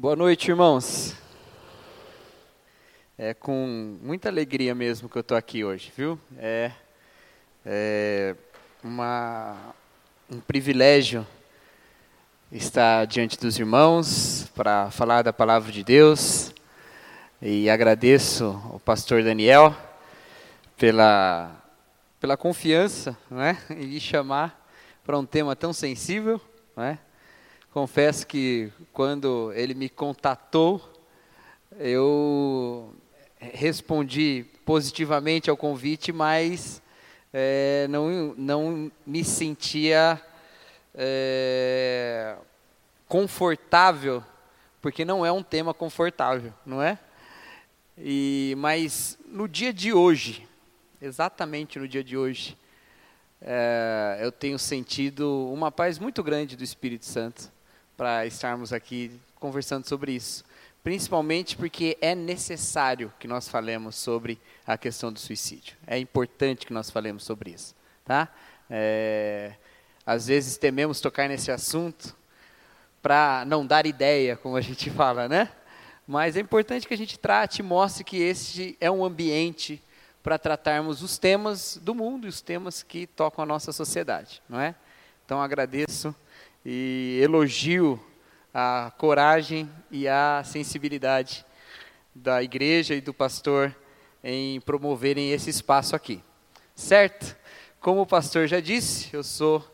Boa noite, irmãos. É com muita alegria mesmo que eu estou aqui hoje, viu? É, é uma, um privilégio estar diante dos irmãos para falar da palavra de Deus. E agradeço ao pastor Daniel pela, pela confiança né, em me chamar para um tema tão sensível. Né? Confesso que quando ele me contatou, eu respondi positivamente ao convite, mas é, não, não me sentia é, confortável, porque não é um tema confortável, não é? E, mas no dia de hoje, exatamente no dia de hoje, é, eu tenho sentido uma paz muito grande do Espírito Santo para estarmos aqui conversando sobre isso. Principalmente porque é necessário que nós falemos sobre a questão do suicídio. É importante que nós falemos sobre isso. Tá? É, às vezes tememos tocar nesse assunto para não dar ideia, como a gente fala, né? Mas é importante que a gente trate e mostre que este é um ambiente para tratarmos os temas do mundo e os temas que tocam a nossa sociedade, não é? Então agradeço e elogio a coragem e a sensibilidade da igreja e do pastor em promoverem esse espaço aqui. Certo? Como o pastor já disse, eu sou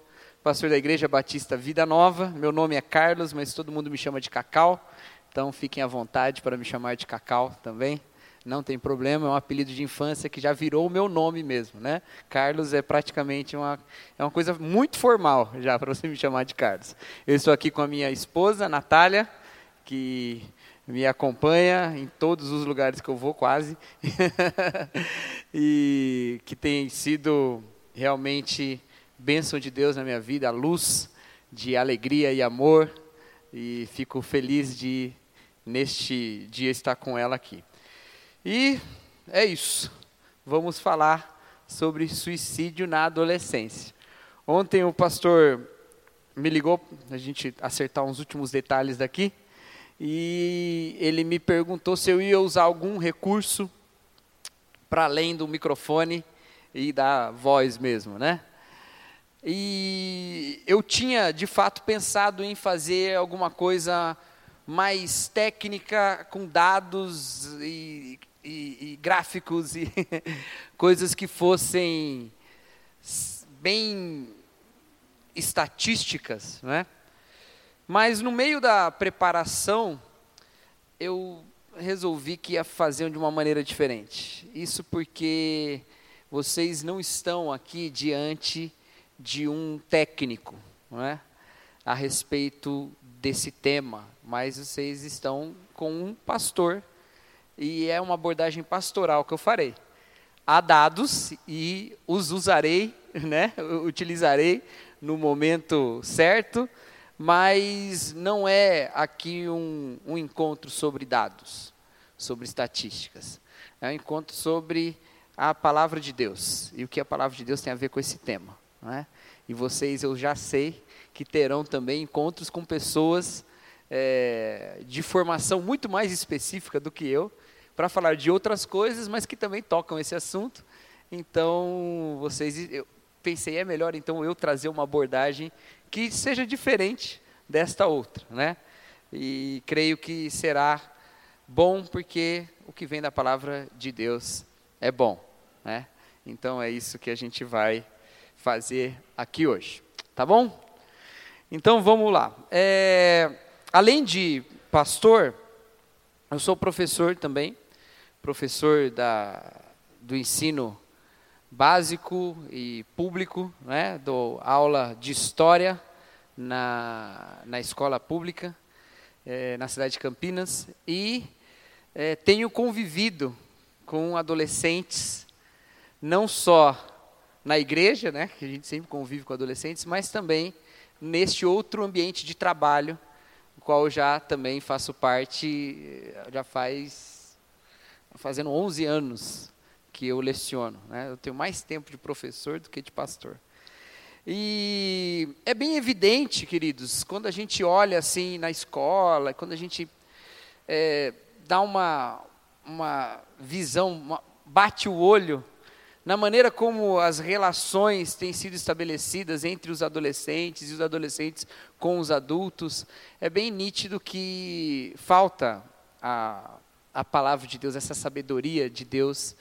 pastor da Igreja Batista Vida Nova. Meu nome é Carlos, mas todo mundo me chama de Cacau. Então fiquem à vontade para me chamar de Cacau também não tem problema, é um apelido de infância que já virou o meu nome mesmo, né? Carlos é praticamente uma, é uma coisa muito formal já para você me chamar de Carlos. Eu estou aqui com a minha esposa, Natália, que me acompanha em todos os lugares que eu vou, quase, e que tem sido realmente bênção de Deus na minha vida, a luz de alegria e amor, e fico feliz de, neste dia, estar com ela aqui. E é isso. Vamos falar sobre suicídio na adolescência. Ontem o pastor me ligou, a gente acertar uns últimos detalhes daqui, e ele me perguntou se eu ia usar algum recurso para além do microfone e da voz mesmo, né? E eu tinha de fato pensado em fazer alguma coisa mais técnica, com dados e e, e gráficos e coisas que fossem bem estatísticas, né? Mas no meio da preparação, eu resolvi que ia fazer de uma maneira diferente. Isso porque vocês não estão aqui diante de um técnico, não é? A respeito desse tema, mas vocês estão com um pastor e é uma abordagem pastoral que eu farei. Há dados e os usarei, né? utilizarei no momento certo, mas não é aqui um, um encontro sobre dados, sobre estatísticas. É um encontro sobre a palavra de Deus e o que a palavra de Deus tem a ver com esse tema. É? E vocês, eu já sei que terão também encontros com pessoas é, de formação muito mais específica do que eu, para falar de outras coisas, mas que também tocam esse assunto. Então, vocês, eu pensei, é melhor então eu trazer uma abordagem que seja diferente desta outra, né? E creio que será bom porque o que vem da palavra de Deus é bom, né? Então é isso que a gente vai fazer aqui hoje, tá bom? Então vamos lá. É, além de pastor, eu sou professor também professor da, do ensino básico e público, né? dou aula de história na, na escola pública, é, na cidade de Campinas, e é, tenho convivido com adolescentes, não só na igreja, né, que a gente sempre convive com adolescentes, mas também neste outro ambiente de trabalho, o qual já também faço parte, já faz fazendo 11 anos que eu leciono. Né? Eu tenho mais tempo de professor do que de pastor. E é bem evidente, queridos, quando a gente olha assim na escola, quando a gente é, dá uma, uma visão, uma, bate o olho na maneira como as relações têm sido estabelecidas entre os adolescentes e os adolescentes com os adultos, é bem nítido que falta a, a palavra de Deus, essa sabedoria de Deus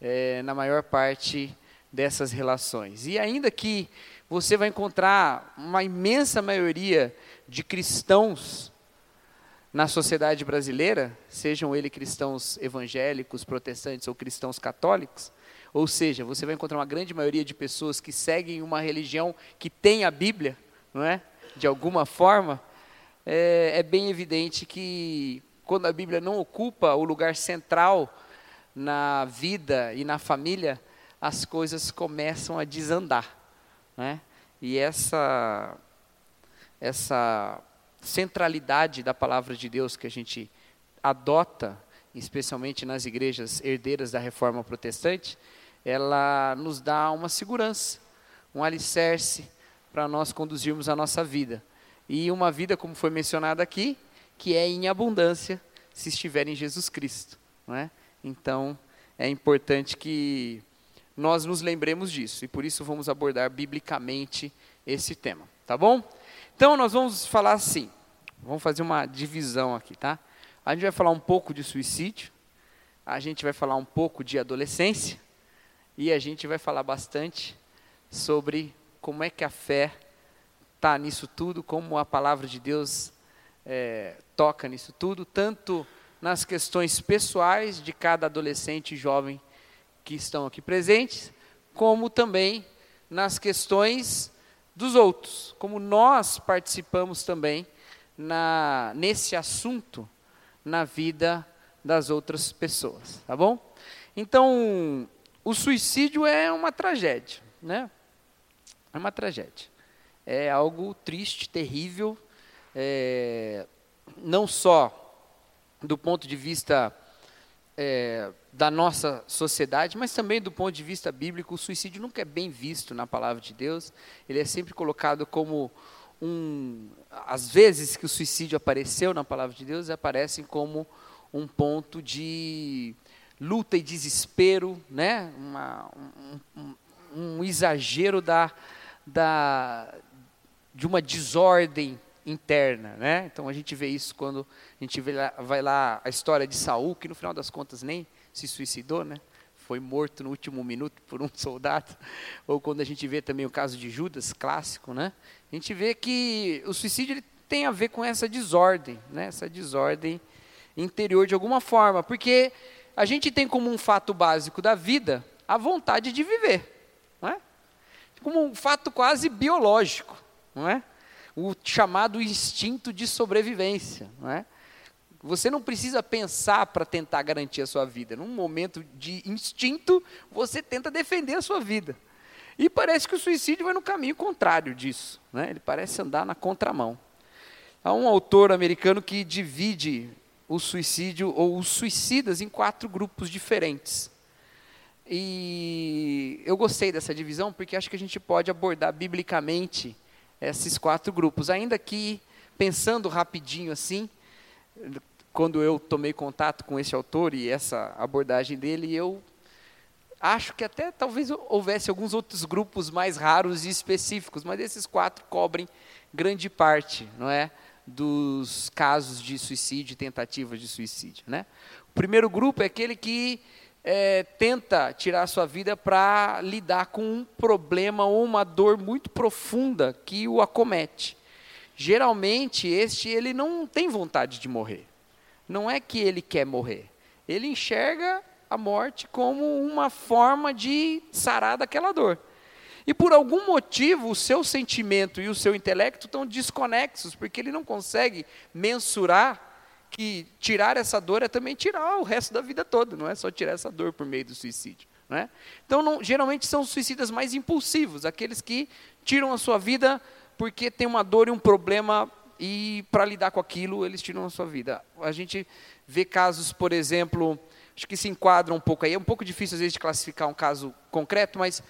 é, na maior parte dessas relações. E ainda que você vai encontrar uma imensa maioria de cristãos na sociedade brasileira, sejam eles cristãos evangélicos, protestantes ou cristãos católicos, ou seja, você vai encontrar uma grande maioria de pessoas que seguem uma religião que tem a Bíblia, não é? De alguma forma, é, é bem evidente que quando a Bíblia não ocupa o lugar central na vida e na família, as coisas começam a desandar, né? E essa essa centralidade da palavra de Deus que a gente adota, especialmente nas igrejas herdeiras da reforma protestante, ela nos dá uma segurança, um alicerce para nós conduzirmos a nossa vida. E uma vida, como foi mencionado aqui, que é em abundância se estiver em Jesus Cristo. Não é? Então, é importante que nós nos lembremos disso, e por isso vamos abordar biblicamente esse tema, tá bom? Então, nós vamos falar assim, vamos fazer uma divisão aqui, tá? A gente vai falar um pouco de suicídio, a gente vai falar um pouco de adolescência, e a gente vai falar bastante sobre como é que a fé está nisso tudo, como a palavra de Deus é, toca nisso tudo, tanto nas questões pessoais de cada adolescente e jovem que estão aqui presentes, como também nas questões dos outros, como nós participamos também na, nesse assunto na vida das outras pessoas, tá bom? Então, o suicídio é uma tragédia, né? É uma tragédia. É algo triste, terrível, é, não só do ponto de vista é, da nossa sociedade, mas também do ponto de vista bíblico, o suicídio nunca é bem visto na palavra de Deus. Ele é sempre colocado como um. Às vezes que o suicídio apareceu na palavra de Deus, aparecem como um ponto de luta e desespero, né? Uma, um, um, um, exagero da, da, de uma desordem interna, né? Então a gente vê isso quando a gente lá, vai lá a história de Saul, que no final das contas nem se suicidou, né? Foi morto no último minuto por um soldado. Ou quando a gente vê também o caso de Judas, clássico, né? A gente vê que o suicídio tem a ver com essa desordem, né? Essa desordem interior de alguma forma, porque a gente tem como um fato básico da vida a vontade de viver, não é? Como um fato quase biológico, não é? O chamado instinto de sobrevivência, não é? Você não precisa pensar para tentar garantir a sua vida. Num momento de instinto, você tenta defender a sua vida. E parece que o suicídio vai no caminho contrário disso. Né? Ele parece andar na contramão. Há um autor americano que divide o suicídio ou os suicidas em quatro grupos diferentes. E eu gostei dessa divisão porque acho que a gente pode abordar biblicamente esses quatro grupos, ainda que pensando rapidinho assim, quando eu tomei contato com esse autor e essa abordagem dele, eu acho que até talvez houvesse alguns outros grupos mais raros e específicos, mas esses quatro cobrem grande parte, não é? dos casos de suicídio, tentativas de suicídio. Né? O primeiro grupo é aquele que é, tenta tirar a sua vida para lidar com um problema ou uma dor muito profunda que o acomete. Geralmente, este ele não tem vontade de morrer. Não é que ele quer morrer. Ele enxerga a morte como uma forma de sarar daquela dor. E por algum motivo, o seu sentimento e o seu intelecto estão desconexos, porque ele não consegue mensurar que tirar essa dor é também tirar o resto da vida toda, não é só tirar essa dor por meio do suicídio. Não é? Então, não, geralmente são os suicidas mais impulsivos, aqueles que tiram a sua vida porque tem uma dor e um problema e para lidar com aquilo eles tiram a sua vida. A gente vê casos, por exemplo, acho que se enquadram um pouco aí, é um pouco difícil às vezes de classificar um caso concreto, mas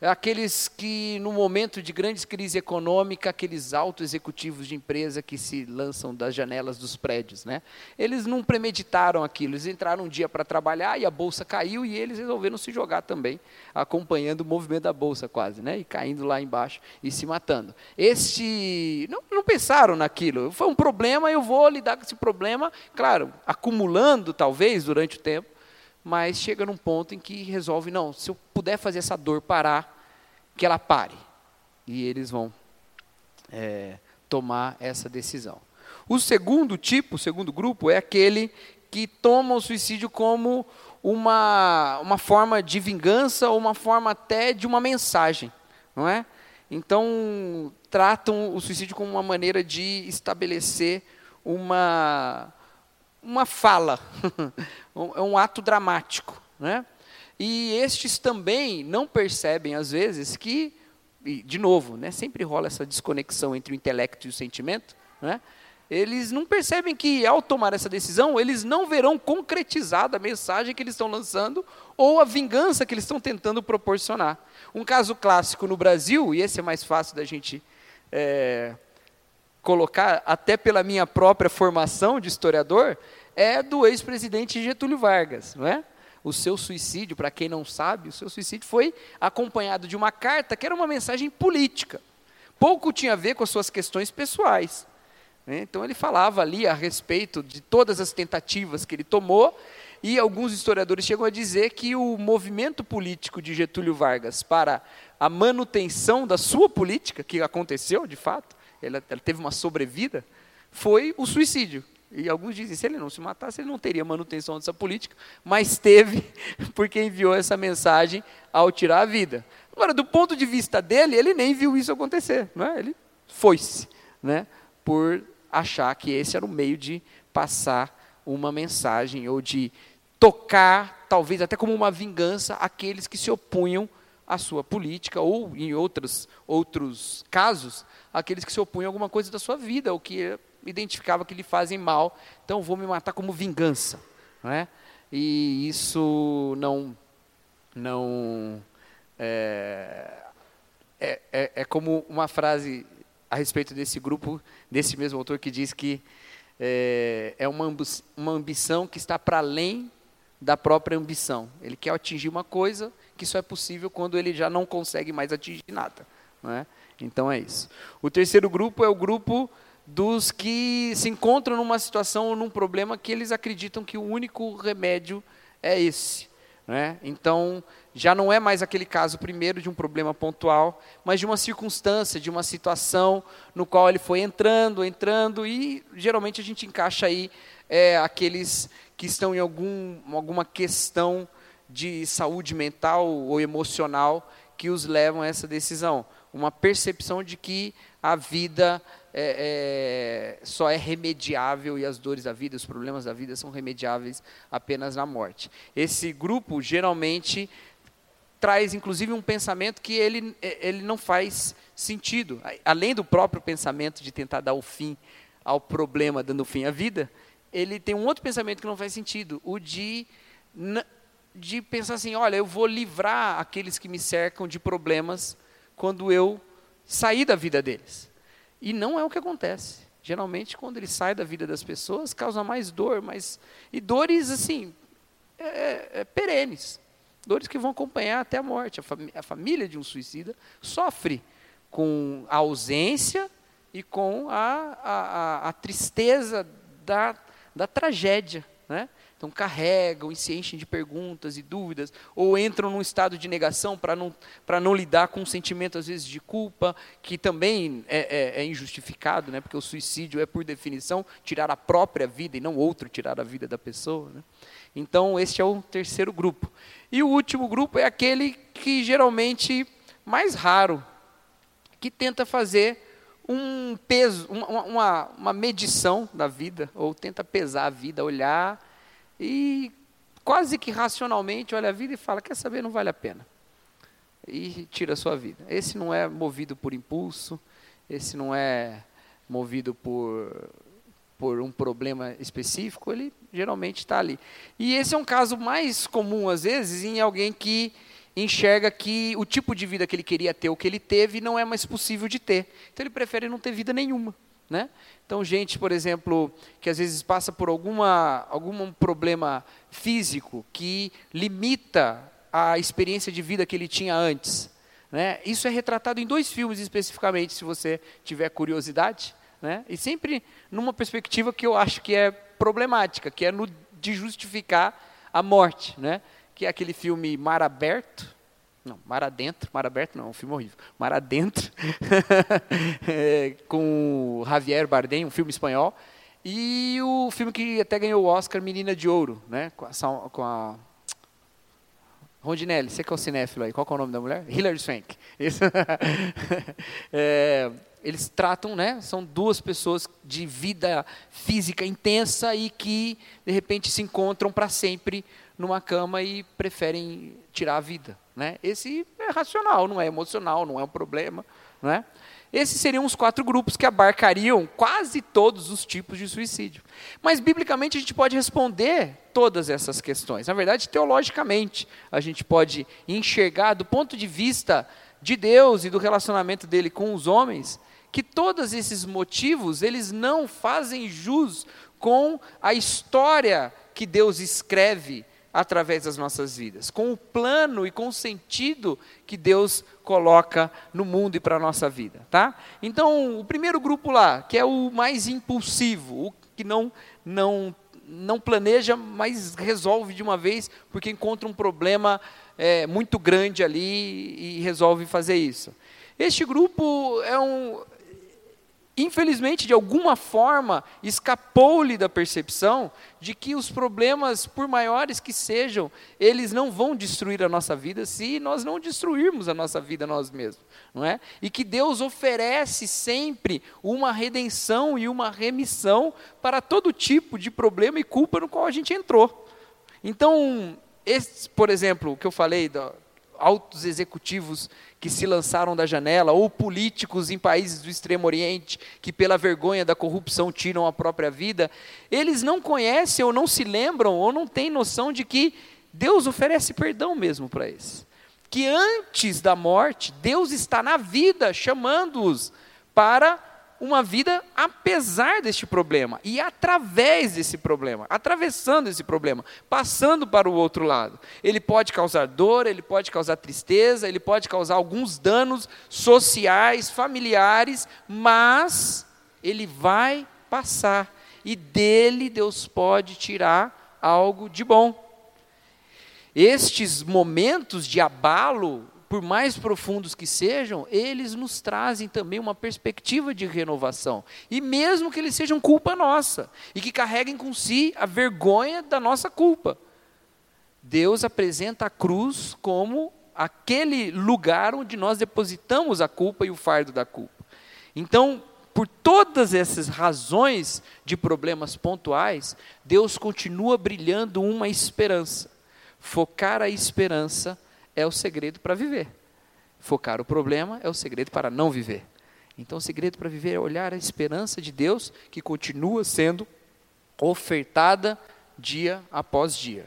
aqueles que, no momento de grandes crise econômica, aqueles altos executivos de empresa que se lançam das janelas dos prédios, né? Eles não premeditaram aquilo, eles entraram um dia para trabalhar e a bolsa caiu e eles resolveram se jogar também, acompanhando o movimento da bolsa quase, né? E caindo lá embaixo e se matando. Este não, não pensaram naquilo. Foi um problema, eu vou lidar com esse problema, claro, acumulando talvez durante o tempo mas chega num ponto em que resolve, não, se eu puder fazer essa dor parar, que ela pare. E eles vão é, tomar essa decisão. O segundo tipo, o segundo grupo, é aquele que toma o suicídio como uma, uma forma de vingança ou uma forma até de uma mensagem, não é? Então, tratam o suicídio como uma maneira de estabelecer uma, uma fala, é um ato dramático. Né? E estes também não percebem, às vezes, que, de novo, né, sempre rola essa desconexão entre o intelecto e o sentimento, né? eles não percebem que, ao tomar essa decisão, eles não verão concretizada a mensagem que eles estão lançando ou a vingança que eles estão tentando proporcionar. Um caso clássico no Brasil, e esse é mais fácil da gente é, colocar, até pela minha própria formação de historiador, é do ex-presidente Getúlio Vargas, não é? O seu suicídio, para quem não sabe, o seu suicídio foi acompanhado de uma carta que era uma mensagem política. Pouco tinha a ver com as suas questões pessoais. Né? Então ele falava ali a respeito de todas as tentativas que ele tomou, e alguns historiadores chegam a dizer que o movimento político de Getúlio Vargas para a manutenção da sua política, que aconteceu de fato, ela, ela teve uma sobrevida, foi o suicídio. E alguns dizem, se ele não se matasse, ele não teria manutenção dessa política, mas teve, porque enviou essa mensagem ao tirar a vida. Agora, do ponto de vista dele, ele nem viu isso acontecer, não é? ele foi-se, né? por achar que esse era o meio de passar uma mensagem, ou de tocar, talvez até como uma vingança, aqueles que se opunham à sua política, ou em outros, outros casos, aqueles que se opunham a alguma coisa da sua vida, ou que identificava que lhe fazem mal, então vou me matar como vingança. Não é? E isso não. não é, é, é, é como uma frase a respeito desse grupo, desse mesmo autor, que diz que é, é uma, uma ambição que está para além da própria ambição. Ele quer atingir uma coisa que só é possível quando ele já não consegue mais atingir nada. Não é? Então é isso. O terceiro grupo é o grupo dos que se encontram numa situação ou num problema que eles acreditam que o único remédio é esse. Né? Então, já não é mais aquele caso primeiro de um problema pontual, mas de uma circunstância, de uma situação no qual ele foi entrando, entrando, e geralmente a gente encaixa aí é, aqueles que estão em algum, alguma questão de saúde mental ou emocional que os levam a essa decisão. Uma percepção de que a vida é, é, só é remediável e as dores da vida, os problemas da vida são remediáveis apenas na morte. Esse grupo geralmente traz inclusive um pensamento que ele, é, ele não faz sentido. Além do próprio pensamento de tentar dar o fim ao problema, dando fim à vida, ele tem um outro pensamento que não faz sentido, o de, de pensar assim, olha, eu vou livrar aqueles que me cercam de problemas quando eu sair da vida deles. E não é o que acontece. Geralmente, quando ele sai da vida das pessoas, causa mais dor, mais e dores assim é, é, é perenes, dores que vão acompanhar até a morte. A, a família de um suicida sofre com a ausência e com a, a, a tristeza da, da tragédia, né? Então carregam e se enchem de perguntas e dúvidas, ou entram num estado de negação para não, não lidar com um sentimento, às vezes, de culpa, que também é, é, é, injustificado, né? porque o suicídio é, por definição, tirar a própria vida e não outro tirar a vida da pessoa. Né? Então, este é o terceiro grupo. E o último grupo é aquele que geralmente mais raro, que tenta fazer um peso, uma, uma, uma medição da vida, ou tenta pesar a vida, olhar e quase que racionalmente olha a vida e fala: quer saber, não vale a pena. E tira a sua vida. Esse não é movido por impulso, esse não é movido por, por um problema específico, ele geralmente está ali. E esse é um caso mais comum, às vezes, em alguém que enxerga que o tipo de vida que ele queria ter, o que ele teve, não é mais possível de ter. Então ele prefere não ter vida nenhuma. Né? Então, gente, por exemplo, que às vezes passa por alguma, algum problema físico que limita a experiência de vida que ele tinha antes. Né? Isso é retratado em dois filmes especificamente, se você tiver curiosidade. Né? E sempre numa perspectiva que eu acho que é problemática, que é no, de justificar a morte. Né? que é aquele filme Mar Aberto. Não, Mar Adentro, Mar Aberto não, é um filme horrível. Mar Adentro, é, com Javier Bardem, um filme espanhol. E o filme que até ganhou o Oscar, Menina de Ouro, né? com, a, com a Rondinelli, você que é o cinéfilo aí, qual é o nome da mulher? Hilary Swank. é, eles tratam, né? São duas pessoas de vida física intensa e que de repente se encontram para sempre numa cama e preferem tirar a vida. Né? Esse é racional, não é emocional, não é um problema. Não é? Esses seriam os quatro grupos que abarcariam quase todos os tipos de suicídio. Mas, biblicamente, a gente pode responder todas essas questões. Na verdade, teologicamente, a gente pode enxergar, do ponto de vista de Deus e do relacionamento dele com os homens, que todos esses motivos, eles não fazem jus com a história que Deus escreve através das nossas vidas, com o plano e com o sentido que Deus coloca no mundo e para a nossa vida, tá? Então, o primeiro grupo lá, que é o mais impulsivo, o que não não não planeja, mas resolve de uma vez porque encontra um problema é, muito grande ali e resolve fazer isso. Este grupo é um infelizmente, de alguma forma, escapou-lhe da percepção de que os problemas, por maiores que sejam, eles não vão destruir a nossa vida se nós não destruirmos a nossa vida nós mesmos, não é? E que Deus oferece sempre uma redenção e uma remissão para todo tipo de problema e culpa no qual a gente entrou. Então, esse, por exemplo, o que eu falei do, altos executivos que se lançaram da janela, ou políticos em países do Extremo Oriente que, pela vergonha da corrupção, tiram a própria vida, eles não conhecem ou não se lembram ou não têm noção de que Deus oferece perdão mesmo para eles. Que antes da morte, Deus está na vida chamando-os para uma vida apesar deste problema e através desse problema, atravessando esse problema, passando para o outro lado. Ele pode causar dor, ele pode causar tristeza, ele pode causar alguns danos sociais, familiares, mas ele vai passar e dele Deus pode tirar algo de bom. Estes momentos de abalo por mais profundos que sejam, eles nos trazem também uma perspectiva de renovação. E mesmo que eles sejam culpa nossa, e que carreguem com si a vergonha da nossa culpa. Deus apresenta a cruz como aquele lugar onde nós depositamos a culpa e o fardo da culpa. Então, por todas essas razões de problemas pontuais, Deus continua brilhando uma esperança. Focar a esperança é o segredo para viver. Focar o problema é o segredo para não viver. Então, o segredo para viver é olhar a esperança de Deus que continua sendo ofertada dia após dia.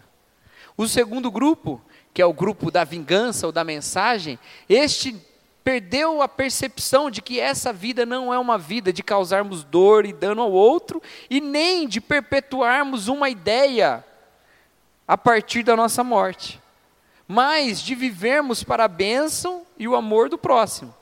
O segundo grupo, que é o grupo da vingança ou da mensagem, este perdeu a percepção de que essa vida não é uma vida de causarmos dor e dano ao outro e nem de perpetuarmos uma ideia a partir da nossa morte mas de vivermos para a bênção e o amor do próximo,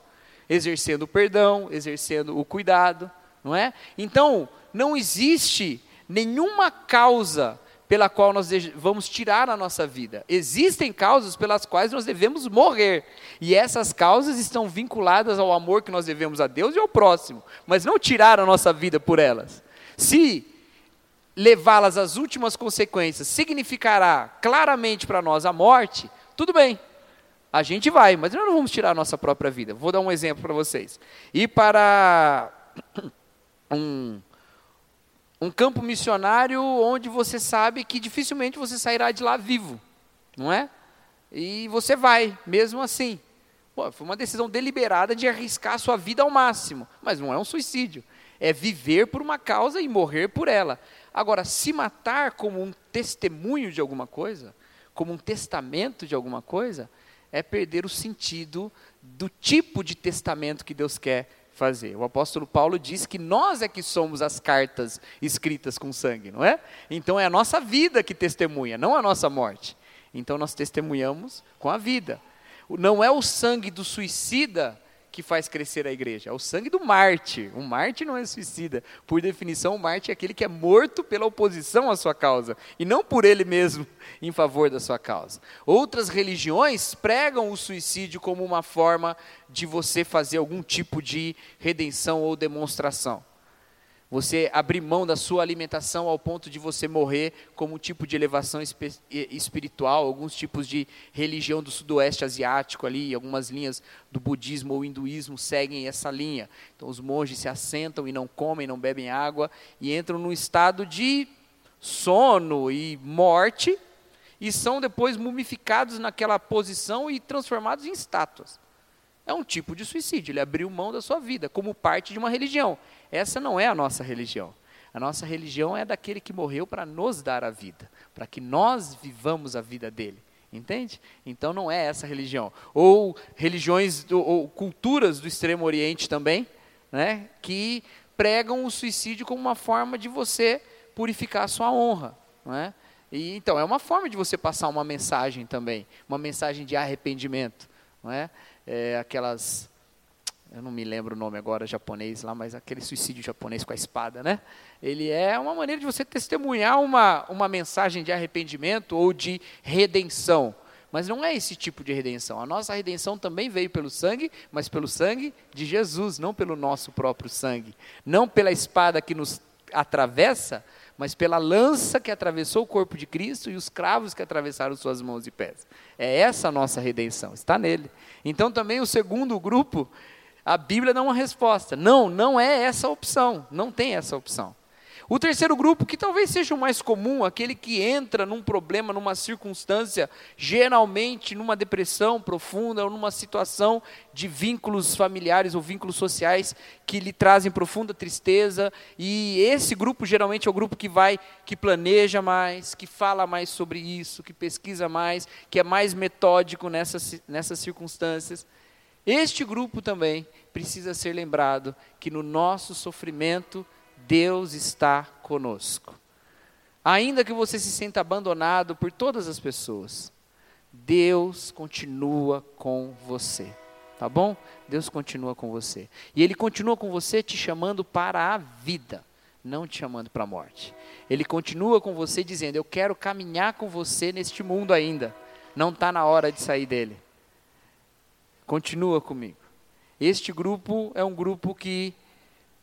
exercendo o perdão, exercendo o cuidado, não é? Então, não existe nenhuma causa pela qual nós vamos tirar a nossa vida. Existem causas pelas quais nós devemos morrer. E essas causas estão vinculadas ao amor que nós devemos a Deus e ao próximo, mas não tirar a nossa vida por elas. Se levá-las às últimas consequências significará claramente para nós a morte, tudo bem, a gente vai, mas nós não vamos tirar a nossa própria vida. Vou dar um exemplo para vocês. Ir para um, um campo missionário onde você sabe que dificilmente você sairá de lá vivo, não é? E você vai, mesmo assim. Pô, foi uma decisão deliberada de arriscar a sua vida ao máximo, mas não é um suicídio. É viver por uma causa e morrer por ela. Agora, se matar como um testemunho de alguma coisa, como um testamento de alguma coisa, é perder o sentido do tipo de testamento que Deus quer fazer. O apóstolo Paulo diz que nós é que somos as cartas escritas com sangue, não é? Então é a nossa vida que testemunha, não a nossa morte. Então nós testemunhamos com a vida. Não é o sangue do suicida que faz crescer a igreja, é o sangue do Marte. O Marte não é suicida. Por definição, o Marte é aquele que é morto pela oposição à sua causa, e não por ele mesmo em favor da sua causa. Outras religiões pregam o suicídio como uma forma de você fazer algum tipo de redenção ou demonstração. Você abrir mão da sua alimentação ao ponto de você morrer como um tipo de elevação espiritual, alguns tipos de religião do sudoeste asiático ali, algumas linhas do budismo ou hinduísmo seguem essa linha. Então os monges se assentam e não comem, não bebem água e entram num estado de sono e morte e são depois mumificados naquela posição e transformados em estátuas. É um tipo de suicídio, ele abriu mão da sua vida como parte de uma religião. Essa não é a nossa religião. A nossa religião é daquele que morreu para nos dar a vida, para que nós vivamos a vida dele. Entende? Então não é essa religião. Ou religiões, ou culturas do Extremo Oriente também, né, que pregam o suicídio como uma forma de você purificar a sua honra. Não é? E, então, é uma forma de você passar uma mensagem também, uma mensagem de arrependimento. Não é? É aquelas eu não me lembro o nome agora japonês lá, mas aquele suicídio japonês com a espada, né? Ele é uma maneira de você testemunhar uma, uma mensagem de arrependimento ou de redenção. Mas não é esse tipo de redenção. A nossa redenção também veio pelo sangue, mas pelo sangue de Jesus, não pelo nosso próprio sangue. Não pela espada que nos atravessa, mas pela lança que atravessou o corpo de Cristo e os cravos que atravessaram suas mãos e pés. É essa a nossa redenção, está nele. Então também o segundo grupo a Bíblia dá uma resposta. Não, não é essa a opção. Não tem essa opção. O terceiro grupo, que talvez seja o mais comum, aquele que entra num problema, numa circunstância, geralmente numa depressão profunda ou numa situação de vínculos familiares ou vínculos sociais que lhe trazem profunda tristeza, e esse grupo geralmente é o grupo que vai, que planeja mais, que fala mais sobre isso, que pesquisa mais, que é mais metódico nessas, nessas circunstâncias. Este grupo também precisa ser lembrado que no nosso sofrimento Deus está conosco. Ainda que você se sinta abandonado por todas as pessoas, Deus continua com você. Tá bom? Deus continua com você. E Ele continua com você te chamando para a vida, não te chamando para a morte. Ele continua com você dizendo: Eu quero caminhar com você neste mundo ainda. Não está na hora de sair dele. Continua comigo. Este grupo é um grupo que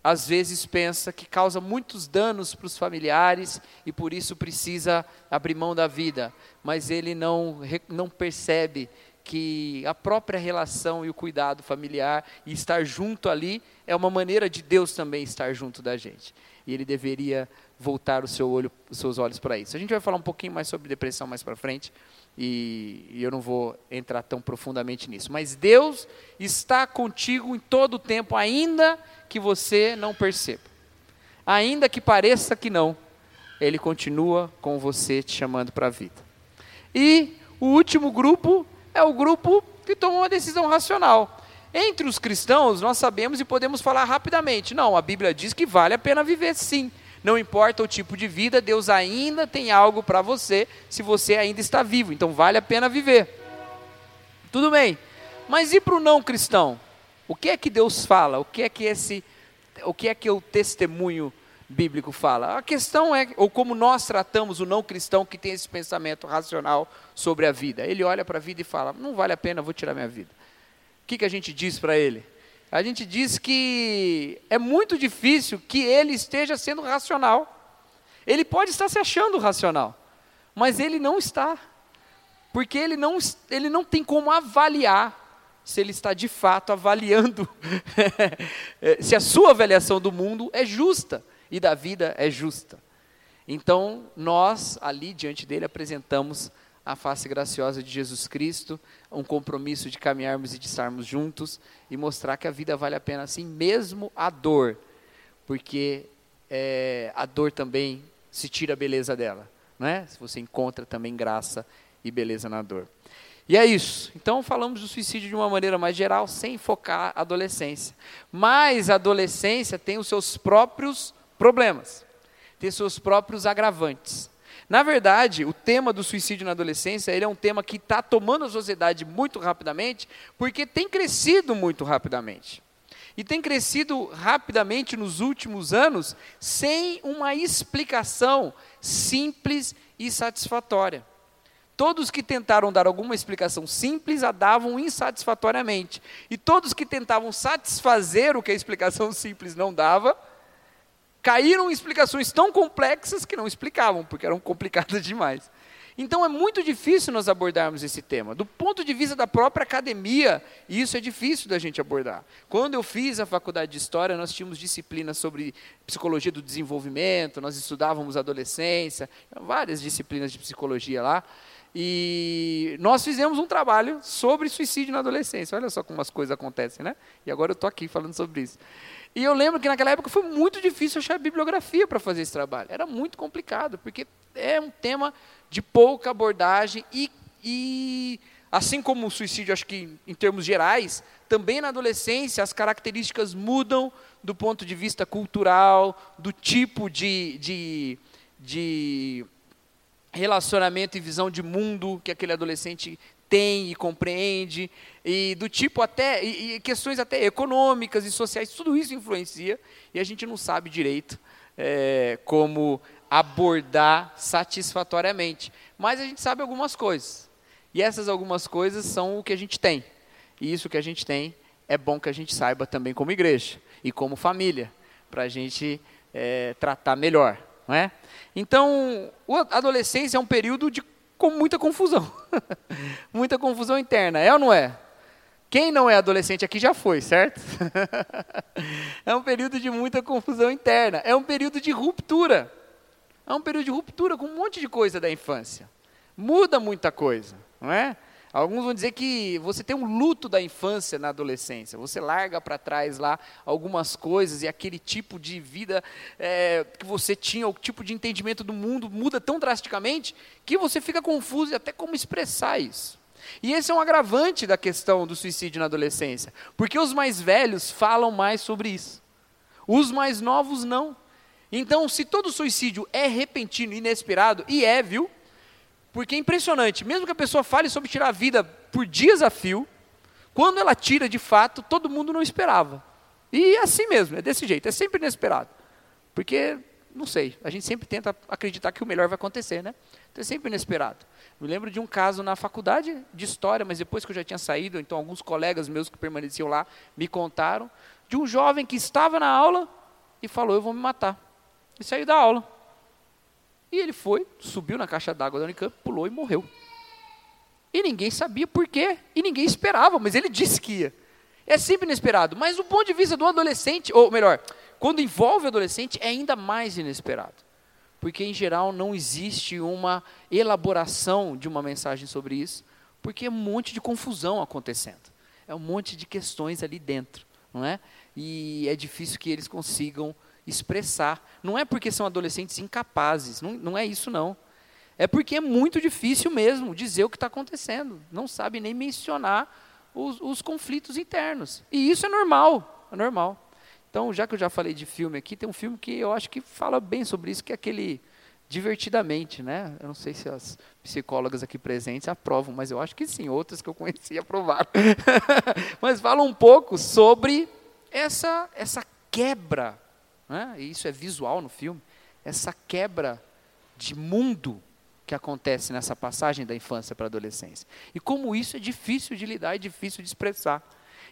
às vezes pensa que causa muitos danos para os familiares e por isso precisa abrir mão da vida, mas ele não, não percebe que a própria relação e o cuidado familiar e estar junto ali é uma maneira de Deus também estar junto da gente. E ele deveria voltar o seu olho, os seus olhos para isso. A gente vai falar um pouquinho mais sobre depressão mais para frente e, eu não vou entrar tão profundamente nisso. Mas Deus está contigo em todo o tempo, ainda que você não perceba. Ainda que pareça que não, Ele continua com você te chamando para a vida. E o último grupo é o grupo que toma uma decisão racional. Entre os cristãos, nós sabemos e podemos falar rapidamente: não, a Bíblia diz que vale a pena viver sim. Não importa o tipo de vida, Deus ainda tem algo para você se você ainda está vivo. Então vale a pena viver. Tudo bem. Mas e para o não cristão? O que é que Deus fala? O que é que esse o que é que o testemunho bíblico fala? A questão é, ou como nós tratamos o não cristão que tem esse pensamento racional sobre a vida. Ele olha para a vida e fala: "Não vale a pena, vou tirar minha vida". O que que a gente diz para ele? A gente diz que é muito difícil que ele esteja sendo racional. Ele pode estar se achando racional, mas ele não está. Porque ele não, ele não tem como avaliar se ele está de fato avaliando, se a sua avaliação do mundo é justa e da vida é justa. Então, nós ali diante dele apresentamos a face graciosa de Jesus Cristo, um compromisso de caminharmos e de estarmos juntos e mostrar que a vida vale a pena assim, mesmo a dor, porque é, a dor também se tira a beleza dela, não é? Se você encontra também graça e beleza na dor. E é isso. Então falamos do suicídio de uma maneira mais geral, sem focar a adolescência. Mas a adolescência tem os seus próprios problemas, tem seus próprios agravantes. Na verdade, o tema do suicídio na adolescência ele é um tema que está tomando a sociedade muito rapidamente, porque tem crescido muito rapidamente. E tem crescido rapidamente nos últimos anos, sem uma explicação simples e satisfatória. Todos que tentaram dar alguma explicação simples a davam insatisfatoriamente. E todos que tentavam satisfazer o que a explicação simples não dava, caíram em explicações tão complexas que não explicavam, porque eram complicadas demais. Então é muito difícil nós abordarmos esse tema. Do ponto de vista da própria academia, isso é difícil da gente abordar. Quando eu fiz a faculdade de História, nós tínhamos disciplinas sobre psicologia do desenvolvimento, nós estudávamos adolescência, várias disciplinas de psicologia lá. E nós fizemos um trabalho sobre suicídio na adolescência. Olha só como as coisas acontecem, né? E agora eu estou aqui falando sobre isso. E eu lembro que naquela época foi muito difícil achar bibliografia para fazer esse trabalho. Era muito complicado, porque é um tema de pouca abordagem e, e assim como o suicídio, acho que em termos gerais, também na adolescência as características mudam do ponto de vista cultural, do tipo de, de, de relacionamento e visão de mundo que aquele adolescente tem e compreende, e do tipo até, e, e, questões até econômicas e sociais, tudo isso influencia, e a gente não sabe direito é, como abordar satisfatoriamente. Mas a gente sabe algumas coisas, e essas algumas coisas são o que a gente tem, e isso que a gente tem é bom que a gente saiba também como igreja e como família, para a gente é, tratar melhor. Não é? Então, a adolescência é um período de, com muita confusão. muita confusão interna, é ou não é? Quem não é adolescente aqui já foi, certo? é um período de muita confusão interna. É um período de ruptura. É um período de ruptura com um monte de coisa da infância. Muda muita coisa, não é? Alguns vão dizer que você tem um luto da infância na adolescência. Você larga para trás lá algumas coisas e aquele tipo de vida é, que você tinha, o tipo de entendimento do mundo muda tão drasticamente que você fica confuso e até como expressar isso. E esse é um agravante da questão do suicídio na adolescência, porque os mais velhos falam mais sobre isso. Os mais novos não. Então, se todo suicídio é repentino, inesperado, e é, viu? Porque é impressionante, mesmo que a pessoa fale sobre tirar a vida por dias a fio, quando ela tira de fato, todo mundo não esperava. E é assim mesmo, é desse jeito, é sempre inesperado. Porque, não sei, a gente sempre tenta acreditar que o melhor vai acontecer, né? Então é sempre inesperado. Me lembro de um caso na faculdade de história, mas depois que eu já tinha saído, então alguns colegas meus que permaneciam lá me contaram, de um jovem que estava na aula e falou: Eu vou me matar. E saiu da aula. E ele foi, subiu na caixa d'água da Unicamp, pulou e morreu. E ninguém sabia por quê, e ninguém esperava, mas ele disse que ia. É sempre inesperado, mas do ponto de vista do adolescente, ou melhor, quando envolve o adolescente, é ainda mais inesperado. Porque, em geral, não existe uma elaboração de uma mensagem sobre isso, porque é um monte de confusão acontecendo. É um monte de questões ali dentro, não é? E é difícil que eles consigam expressar. Não é porque são adolescentes incapazes, não, não é isso não. É porque é muito difícil mesmo dizer o que está acontecendo. Não sabe nem mencionar os, os, conflitos internos. E isso é normal, é normal. Então, já que eu já falei de filme aqui, tem um filme que eu acho que fala bem sobre isso, que é aquele Divertidamente, né? Eu não sei se as psicólogas aqui presentes aprovam, mas eu acho que sim, outras que eu conheci aprovaram. mas fala um pouco sobre essa, essa quebra né? e isso é visual no filme, essa quebra de mundo que acontece nessa passagem da infância para a adolescência. E como isso é difícil de lidar e difícil de expressar.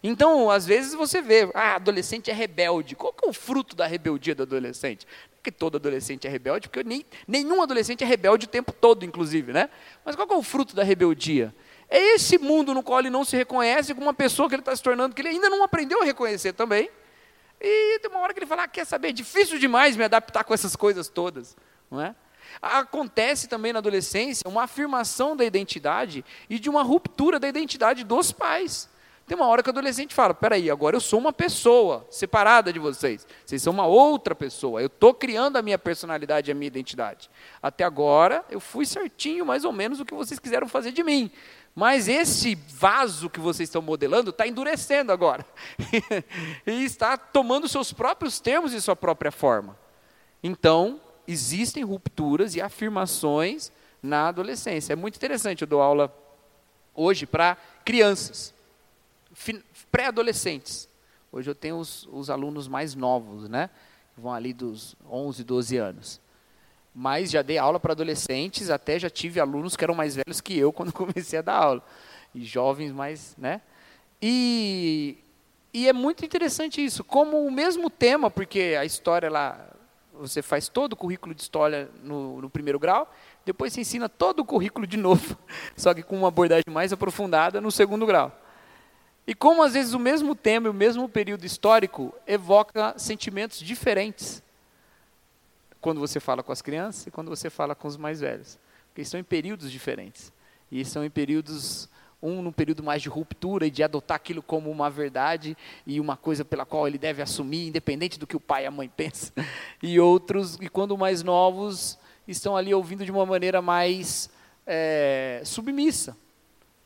Então, às vezes você vê, ah, adolescente é rebelde. Qual que é o fruto da rebeldia do adolescente? Porque todo adolescente é rebelde, porque nem, nenhum adolescente é rebelde o tempo todo, inclusive, né? Mas qual que é o fruto da rebeldia? É esse mundo no qual ele não se reconhece com uma pessoa que ele está se tornando, que ele ainda não aprendeu a reconhecer também, e tem uma hora que ele fala, ah, quer saber, é difícil demais me adaptar com essas coisas todas. Não é? Acontece também na adolescência uma afirmação da identidade e de uma ruptura da identidade dos pais. Tem uma hora que o adolescente fala: peraí, agora eu sou uma pessoa separada de vocês. Vocês são uma outra pessoa. Eu estou criando a minha personalidade, a minha identidade. Até agora eu fui certinho, mais ou menos, o que vocês quiseram fazer de mim. Mas esse vaso que vocês estão modelando está endurecendo agora. e está tomando seus próprios termos e sua própria forma. Então, existem rupturas e afirmações na adolescência. É muito interessante, eu dou aula hoje para crianças, pré-adolescentes. Hoje eu tenho os, os, alunos mais novos, né? Vão ali dos 11, 12 anos mas já dei aula para adolescentes, até já tive alunos que eram mais velhos que eu quando comecei a dar aula, e jovens mais, né? E, e é muito interessante isso, como o mesmo tema, porque a história lá, você faz todo o currículo de história no, no primeiro grau, depois você ensina todo o currículo de novo, só que com uma abordagem mais aprofundada no segundo grau. E como às vezes o mesmo tema e o mesmo período histórico evoca sentimentos diferentes quando você fala com as crianças e quando você fala com os mais velhos. Porque estão em períodos diferentes. E são em períodos, um num período mais de ruptura e de adotar aquilo como uma verdade e uma coisa pela qual ele deve assumir, independente do que o pai e a mãe pensam. E outros, e quando mais novos, estão ali ouvindo de uma maneira mais é, submissa,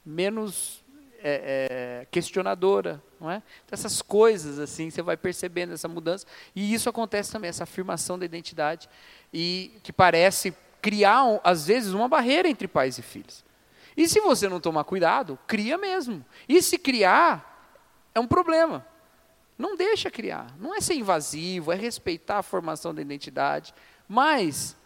menos é, é, questionadora, não é? Então, essas coisas assim, você vai percebendo essa mudança e isso acontece também, essa afirmação da identidade e que parece criar às vezes uma barreira entre pais e filhos. E se você não tomar cuidado, cria mesmo. E se criar é um problema. Não deixa criar. Não é ser invasivo, é respeitar a formação da identidade, mas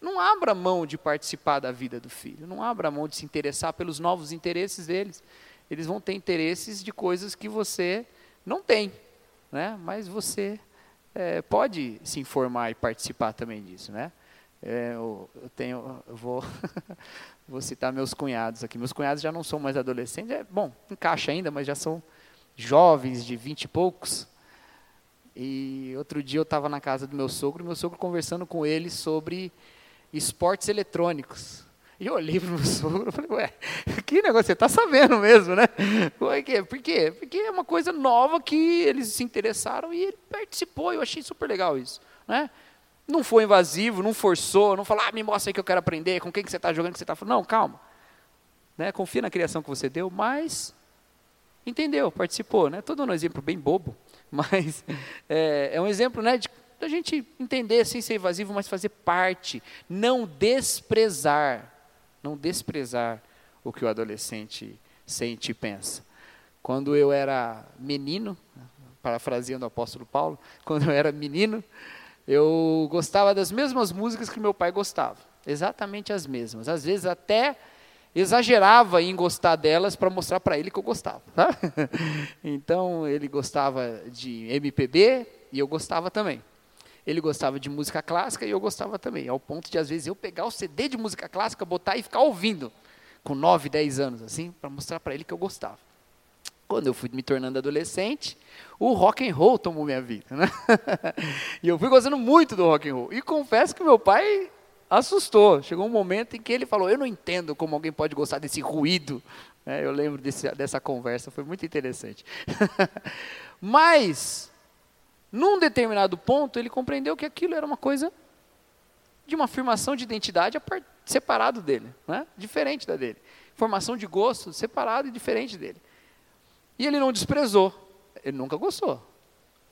não abra mão de participar da vida do filho, não abra mão de se interessar pelos novos interesses deles eles vão ter interesses de coisas que você não tem, né? mas você é, pode se informar e participar também disso. Né? É, eu, eu, tenho, eu vou, vou citar meus cunhados aqui. Meus cunhados já não são mais adolescentes, é, bom, encaixa ainda, mas já são jovens de vinte e poucos. E outro dia eu estava na casa do meu sogro, meu sogro conversando com ele sobre esportes eletrônicos. E eu olhei para o meu sogro e falei, ué, que negócio, você está sabendo mesmo, né? Por quê? Por quê? Porque é uma coisa nova que eles se interessaram e ele participou, eu achei super legal isso, né? Não foi invasivo, não forçou, não falou, ah, me mostra aí que eu quero aprender, com quem que você está jogando, que você está falando. Não, calma. Né? Confia na criação que você deu, mas entendeu, participou, né? Estou dando um exemplo bem bobo, mas é, é um exemplo né, de da gente entender sem ser invasivo, mas fazer parte, não desprezar não desprezar o que o adolescente sente e pensa. Quando eu era menino, parafraseando o apóstolo Paulo, quando eu era menino, eu gostava das mesmas músicas que meu pai gostava, exatamente as mesmas. Às vezes até exagerava em gostar delas para mostrar para ele que eu gostava. Tá? Então ele gostava de MPB e eu gostava também. Ele gostava de música clássica e eu gostava também, ao ponto de, às vezes, eu pegar o CD de música clássica, botar e ficar ouvindo, com 9, 10 anos, assim, para mostrar para ele que eu gostava. Quando eu fui me tornando adolescente, o rock and roll tomou minha vida, né? e eu fui gostando muito do rock and roll. E confesso que meu pai assustou. Chegou um momento em que ele falou: Eu não entendo como alguém pode gostar desse ruído. É, eu lembro desse, dessa conversa, foi muito interessante. Mas num determinado ponto, ele compreendeu que aquilo era uma coisa de uma afirmação de identidade separado dele, né? diferente da dele. Formação de gosto separado e diferente dele. E ele não desprezou, ele nunca gostou,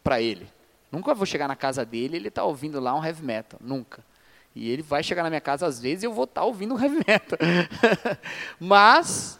para ele. Nunca vou chegar na casa dele e ele está ouvindo lá um heavy metal, nunca. E ele vai chegar na minha casa às vezes e eu vou estar tá ouvindo um heavy metal. Mas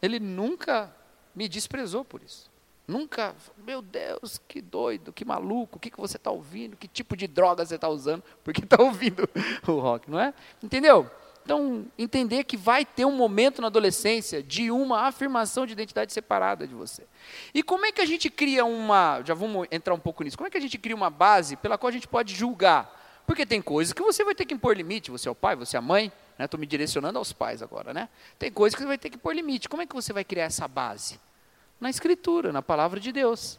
ele nunca me desprezou por isso. Nunca, meu Deus, que doido, que maluco, o que, que você está ouvindo, que tipo de droga você está usando, porque está ouvindo o rock, não é? Entendeu? Então, entender que vai ter um momento na adolescência de uma afirmação de identidade separada de você. E como é que a gente cria uma, já vamos entrar um pouco nisso, como é que a gente cria uma base pela qual a gente pode julgar? Porque tem coisas que você vai ter que impor limite, você é o pai, você é a mãe, estou né? me direcionando aos pais agora, né? Tem coisas que você vai ter que impor limite. Como é que você vai criar essa base? Na Escritura, na palavra de Deus.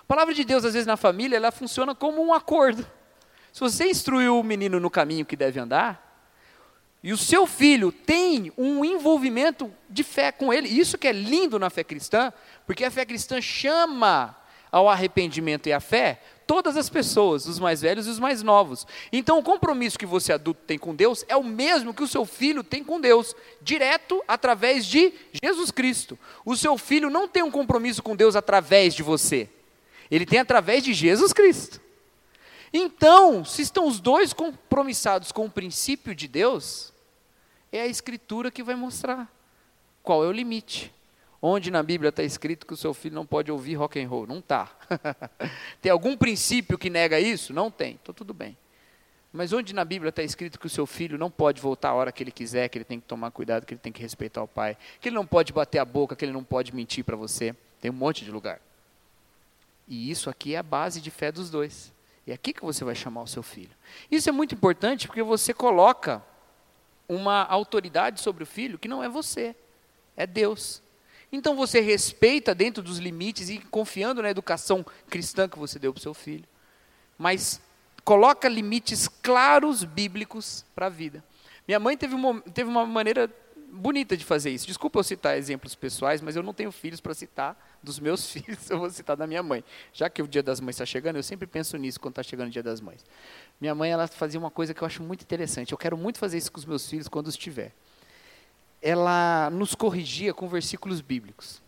A palavra de Deus, às vezes, na família, ela funciona como um acordo. Se você instruiu o menino no caminho que deve andar, e o seu filho tem um envolvimento de fé com ele. Isso que é lindo na fé cristã, porque a fé cristã chama ao arrependimento e à fé todas as pessoas, os mais velhos e os mais novos. Então, o compromisso que você adulto tem com Deus é o mesmo que o seu filho tem com Deus, direto através de Jesus Cristo. O seu filho não tem um compromisso com Deus através de você, ele tem através de Jesus Cristo. Então, se estão os dois compromissados com o princípio de Deus, é a Escritura que vai mostrar qual é o limite. Onde na Bíblia está escrito que o seu filho não pode ouvir rock and roll? Não está. tem algum princípio que nega isso? Não tem. Então tudo bem. Mas onde na Bíblia está escrito que o seu filho não pode voltar a hora que ele quiser, que ele tem que tomar cuidado, que ele tem que respeitar o pai, que ele não pode bater a boca, que ele não pode mentir para você? Tem um monte de lugar. E isso aqui é a base de fé dos dois. É aqui que você vai chamar o seu filho. Isso é muito importante porque você coloca uma autoridade sobre o filho que não é você, é Deus. Então você respeita dentro dos limites e confiando na educação cristã que você deu para o seu filho. Mas coloca limites claros bíblicos para a vida. Minha mãe teve uma, teve uma maneira bonita de fazer isso. Desculpa eu citar exemplos pessoais, mas eu não tenho filhos para citar dos meus filhos, eu vou citar da minha mãe. Já que o Dia das Mães está chegando, eu sempre penso nisso quando está chegando o Dia das Mães. Minha mãe ela fazia uma coisa que eu acho muito interessante. Eu quero muito fazer isso com os meus filhos quando estiver ela nos corrigia com versículos bíblicos.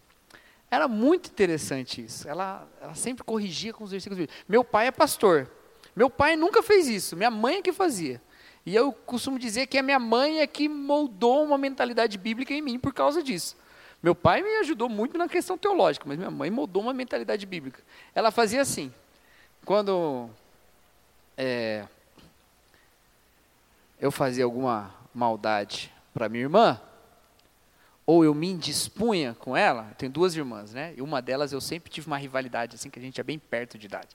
Era muito interessante isso. Ela, ela sempre corrigia com os versículos bíblicos. Meu pai é pastor. Meu pai nunca fez isso. Minha mãe é que fazia. E eu costumo dizer que a minha mãe é que moldou uma mentalidade bíblica em mim por causa disso. Meu pai me ajudou muito na questão teológica, mas minha mãe moldou uma mentalidade bíblica. Ela fazia assim. Quando é, eu fazia alguma maldade para minha irmã, ou eu me indispunha com ela, eu tenho duas irmãs, né? E uma delas eu sempre tive uma rivalidade, assim, que a gente é bem perto de idade.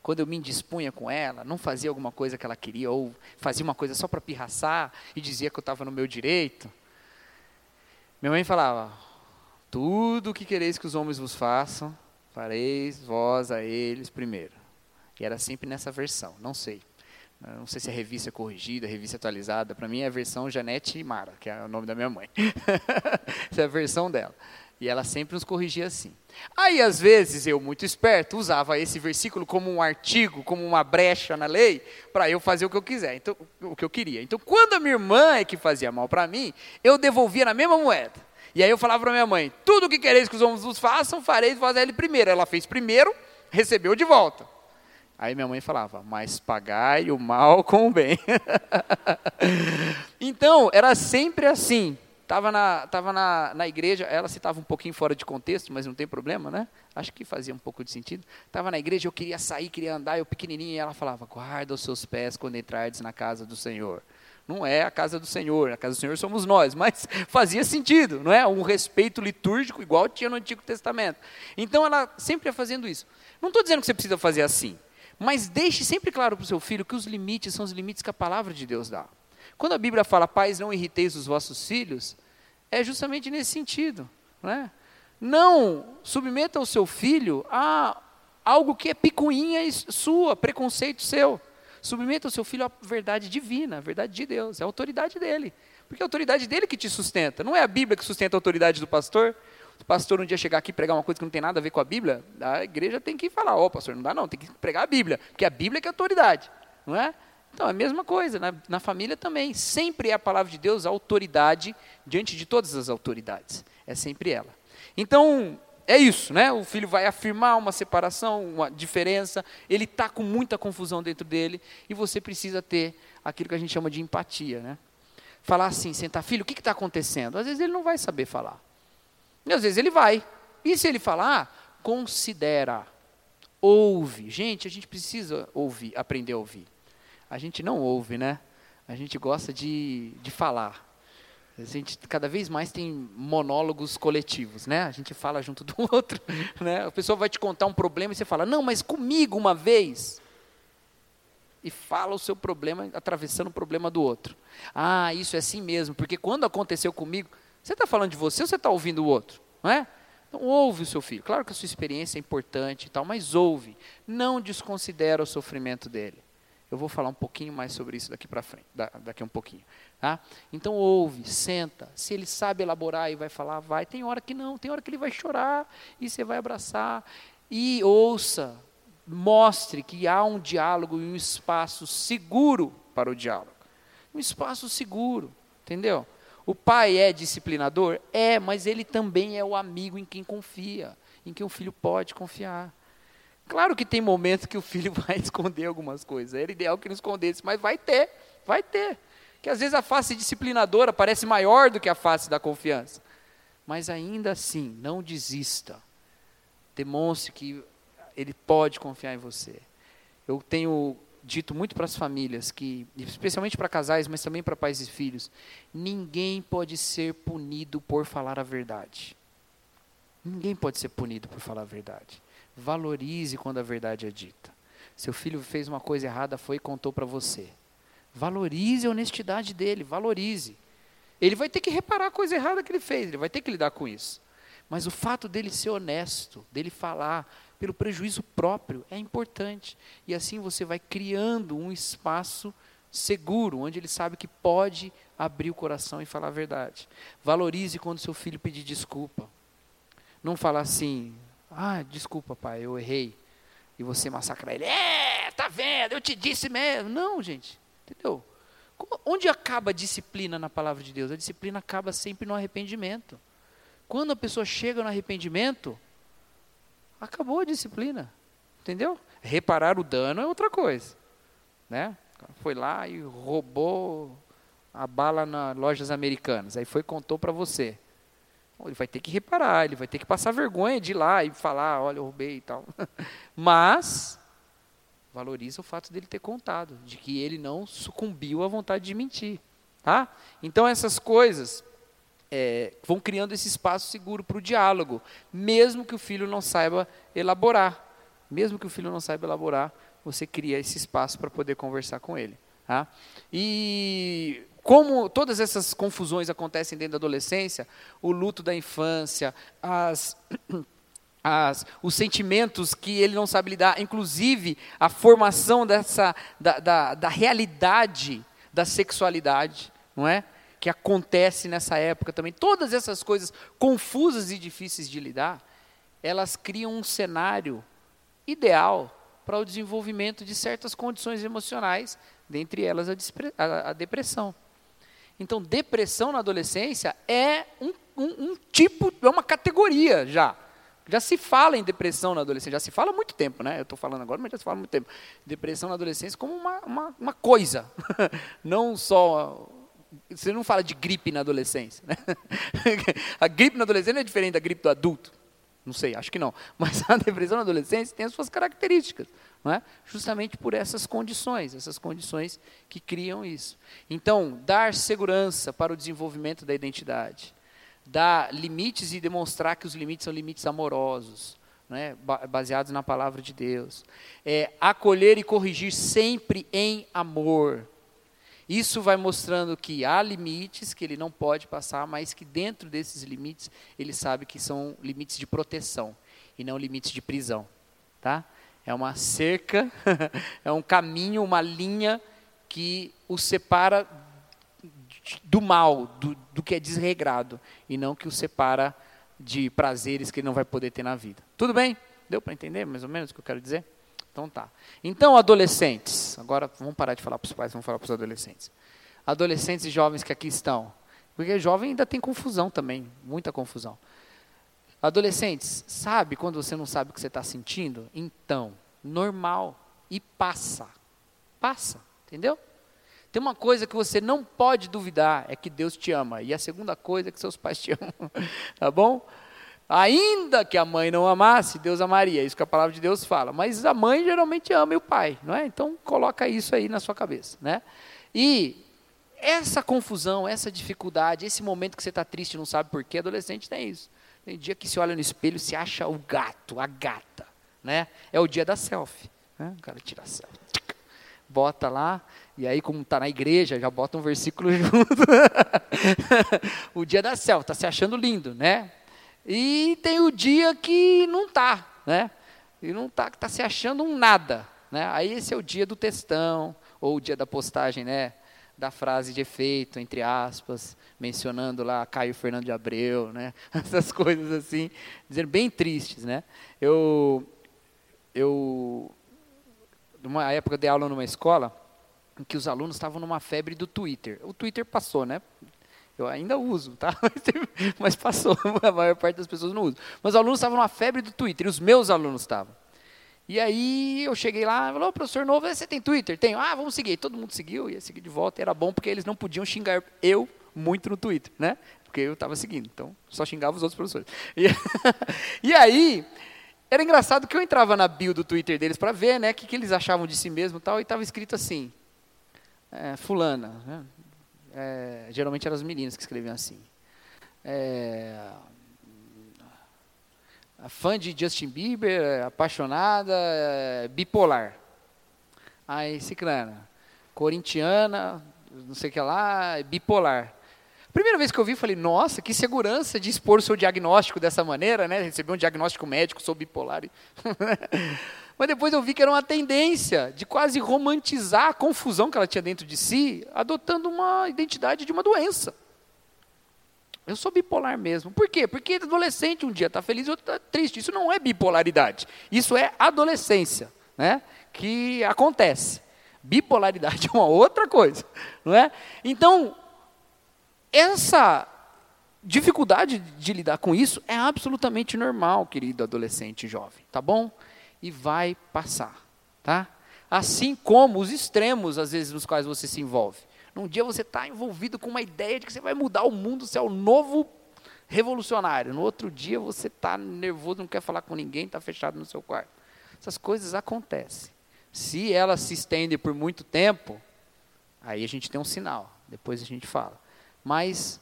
Quando eu me indispunha com ela, não fazia alguma coisa que ela queria, ou fazia uma coisa só para pirraçar e dizia que eu estava no meu direito. Minha mãe falava: Tudo o que quereis que os homens vos façam, fareis vós a eles primeiro. E era sempre nessa versão, não sei. Não sei se é revista corrigida, revista atualizada. Para mim é a versão Janete Mara, que é o nome da minha mãe. Essa é a versão dela. E ela sempre nos corrigia assim. Aí, às vezes, eu, muito esperto, usava esse versículo como um artigo, como uma brecha na lei, para eu fazer o que eu quiser, então, o que eu queria. Então, quando a minha irmã é que fazia mal para mim, eu devolvia na mesma moeda. E aí eu falava para minha mãe: tudo o que quereis que os homens vos façam, fareis fazer ele primeiro. Ela fez primeiro, recebeu de volta. Aí minha mãe falava, mas pagai o mal com o bem. então, era sempre assim. Estava na, tava na, na igreja, ela citava um pouquinho fora de contexto, mas não tem problema, né? Acho que fazia um pouco de sentido. Estava na igreja, eu queria sair, queria andar, eu pequenininho, e ela falava, guarda os seus pés quando entrardes na casa do Senhor. Não é a casa do Senhor, a casa do Senhor somos nós, mas fazia sentido, não é? Um respeito litúrgico igual tinha no Antigo Testamento. Então ela sempre ia fazendo isso. Não estou dizendo que você precisa fazer assim. Mas deixe sempre claro para o seu filho que os limites são os limites que a palavra de Deus dá. Quando a Bíblia fala, pais, não irriteis os vossos filhos, é justamente nesse sentido. Não, é? não submeta o seu filho a algo que é picuinha sua, preconceito seu. Submeta o seu filho à verdade divina, à verdade de Deus, a autoridade dele. Porque é a autoridade dele que te sustenta. Não é a Bíblia que sustenta a autoridade do pastor, o pastor um dia chegar aqui e pregar uma coisa que não tem nada a ver com a Bíblia, a igreja tem que falar, ó oh, pastor, não dá não, tem que pregar a Bíblia, porque a Bíblia é que é autoridade, não é? Então, é a mesma coisa, na, na família também, sempre é a palavra de Deus a autoridade diante de todas as autoridades, é sempre ela. Então, é isso, né? O filho vai afirmar uma separação, uma diferença, ele está com muita confusão dentro dele, e você precisa ter aquilo que a gente chama de empatia, né? Falar assim, sentar, filho, o que está acontecendo? Às vezes ele não vai saber falar. E às vezes ele vai. E se ele falar, considera, ouve. Gente, a gente precisa ouvir, aprender a ouvir. A gente não ouve, né? A gente gosta de, de falar. A gente cada vez mais tem monólogos coletivos, né? A gente fala junto do outro, né? A pessoa vai te contar um problema e você fala, não, mas comigo uma vez. E fala o seu problema atravessando o problema do outro. Ah, isso é assim mesmo, porque quando aconteceu comigo, você está falando de você ou você está ouvindo o outro? Não é? Então, ouve o seu filho. Claro que a sua experiência é importante e tal, mas ouve. Não desconsidera o sofrimento dele. Eu vou falar um pouquinho mais sobre isso daqui para frente, daqui um pouquinho. Tá? Então ouve, senta. Se ele sabe elaborar e vai falar, vai. Tem hora que não, tem hora que ele vai chorar e você vai abraçar. E ouça, mostre que há um diálogo e um espaço seguro para o diálogo. Um espaço seguro, entendeu? O pai é disciplinador? É, mas ele também é o amigo em quem confia, em quem o filho pode confiar. Claro que tem momentos que o filho vai esconder algumas coisas. Era ideal que não escondesse, mas vai ter, vai ter. Que às vezes a face disciplinadora parece maior do que a face da confiança. Mas ainda assim, não desista. Demonstre que ele pode confiar em você. Eu tenho dito muito para as famílias que, especialmente para casais, mas também para pais e filhos, ninguém pode ser punido por falar a verdade. Ninguém pode ser punido por falar a verdade. Valorize quando a verdade é dita. Seu filho fez uma coisa errada, foi e contou para você. Valorize a honestidade dele, valorize. Ele vai ter que reparar a coisa errada que ele fez, ele vai ter que lidar com isso. Mas o fato dele ser honesto, dele falar pelo prejuízo próprio, é importante. E assim você vai criando um espaço seguro, onde ele sabe que pode abrir o coração e falar a verdade. Valorize quando seu filho pedir desculpa. Não falar assim, ah, desculpa, pai, eu errei. E você massacrar ele. É, tá vendo? Eu te disse mesmo. Não, gente. Entendeu? Onde acaba a disciplina na palavra de Deus? A disciplina acaba sempre no arrependimento. Quando a pessoa chega no arrependimento, acabou a disciplina. Entendeu? Reparar o dano é outra coisa. Né? Foi lá e roubou a bala nas lojas americanas. Aí foi e contou para você. Ele vai ter que reparar, ele vai ter que passar vergonha de ir lá e falar, olha, eu roubei e tal. Mas valoriza o fato dele ter contado, de que ele não sucumbiu à vontade de mentir. Tá? Então essas coisas é, vão criando esse espaço seguro para o diálogo, mesmo que o filho não saiba elaborar. Mesmo que o filho não saiba elaborar, você cria esse espaço para poder conversar com ele. Tá? E como todas essas confusões acontecem dentro da adolescência, o luto da infância, as, as, os sentimentos que ele não sabe lidar, inclusive a formação dessa, da, da, da realidade da sexualidade, não é? Que acontece nessa época também. Todas essas coisas confusas e difíceis de lidar, elas criam um cenário ideal para o desenvolvimento de certas condições emocionais, dentre elas a, a, a depressão. Então, depressão na adolescência é um, um, um, tipo, é uma categoria já. Já se fala em depressão na adolescência, já se fala há muito tempo, né? Eu estou falando agora, mas já se fala há muito tempo. Depressão na adolescência como uma, uma, uma coisa, não só você não fala de gripe na adolescência. Né? A gripe na adolescência é diferente da gripe do adulto. Não sei, acho que não. Mas a depressão na adolescência tem as suas características não é? justamente por essas condições, essas condições que criam isso. Então, dar segurança para o desenvolvimento da identidade, dar limites e demonstrar que os limites são limites amorosos, é? baseados na palavra de Deus, é, acolher e corrigir sempre em amor. Isso vai mostrando que há limites que ele não pode passar, mas que dentro desses limites ele sabe que são limites de proteção e não limites de prisão, tá? É uma cerca, é um caminho, uma linha que o separa do mal, do, do que é desregrado, e não que o separa de prazeres que ele não vai poder ter na vida. Tudo bem? Deu para entender mais ou menos o que eu quero dizer? Então tá. Então, adolescentes, agora vamos parar de falar para os pais, vamos falar para os adolescentes. Adolescentes e jovens que aqui estão. Porque jovem ainda tem confusão também, muita confusão. Adolescentes, sabe quando você não sabe o que você está sentindo? Então, normal. E passa. Passa, entendeu? Tem uma coisa que você não pode duvidar, é que Deus te ama. E a segunda coisa é que seus pais te amam. tá bom? Ainda que a mãe não amasse, Deus amaria. É isso que a palavra de Deus fala. Mas a mãe geralmente ama o pai, não é? Então coloca isso aí na sua cabeça, né? E essa confusão, essa dificuldade, esse momento que você está triste e não sabe porquê, adolescente tem isso. Tem dia que se olha no espelho se acha o gato, a gata. Né? É o dia da selfie. Né? O cara tira a selfie. Bota lá, e aí, como está na igreja, já bota um versículo junto. o dia da selfie, está se achando lindo, né? E tem o dia que não está, né? E não está, está se achando um nada. Né? Aí esse é o dia do textão, ou o dia da postagem, né? Da frase de efeito, entre aspas, mencionando lá Caio Fernando de Abreu, né? Essas coisas assim, dizendo bem tristes, né? Eu, eu, numa época de aula numa escola, em que os alunos estavam numa febre do Twitter. O Twitter passou, né? Eu ainda uso, tá? Mas passou, a maior parte das pessoas não usa. Mas os alunos estavam numa febre do Twitter, e os meus alunos estavam. E aí eu cheguei lá, falou, professor novo, você tem Twitter? Tenho. Ah, vamos seguir. Todo mundo seguiu, ia seguir de volta. Era bom porque eles não podiam xingar eu muito no Twitter, né? Porque eu estava seguindo. Então, só xingava os outros professores. E, e aí, era engraçado que eu entrava na bio do Twitter deles para ver, né, o que, que eles achavam de si mesmo e tal, e estava escrito assim, é, fulana, né? É, geralmente eram as meninas que escreviam assim, é, fã de Justin Bieber, apaixonada, bipolar. Aí, ciclana, corintiana, não sei o que lá, bipolar. Primeira vez que eu vi, falei, nossa, que segurança de expor o seu diagnóstico dessa maneira, né? Receber um diagnóstico médico, sou bipolar. Mas depois eu vi que era uma tendência de quase romantizar a confusão que ela tinha dentro de si, adotando uma identidade de uma doença. Eu sou bipolar mesmo. Por quê? Porque adolescente um dia está feliz e outro está triste. Isso não é bipolaridade. Isso é adolescência, né? Que acontece. Bipolaridade é uma outra coisa, não é? Então, essa dificuldade de lidar com isso é absolutamente normal, querido adolescente jovem, tá bom? E vai passar, tá? Assim como os extremos, às vezes, nos quais você se envolve. Num dia você está envolvido com uma ideia de que você vai mudar o mundo, você é o novo revolucionário. No outro dia você está nervoso, não quer falar com ninguém, está fechado no seu quarto. Essas coisas acontecem. Se elas se estendem por muito tempo, aí a gente tem um sinal. Depois a gente fala. Mas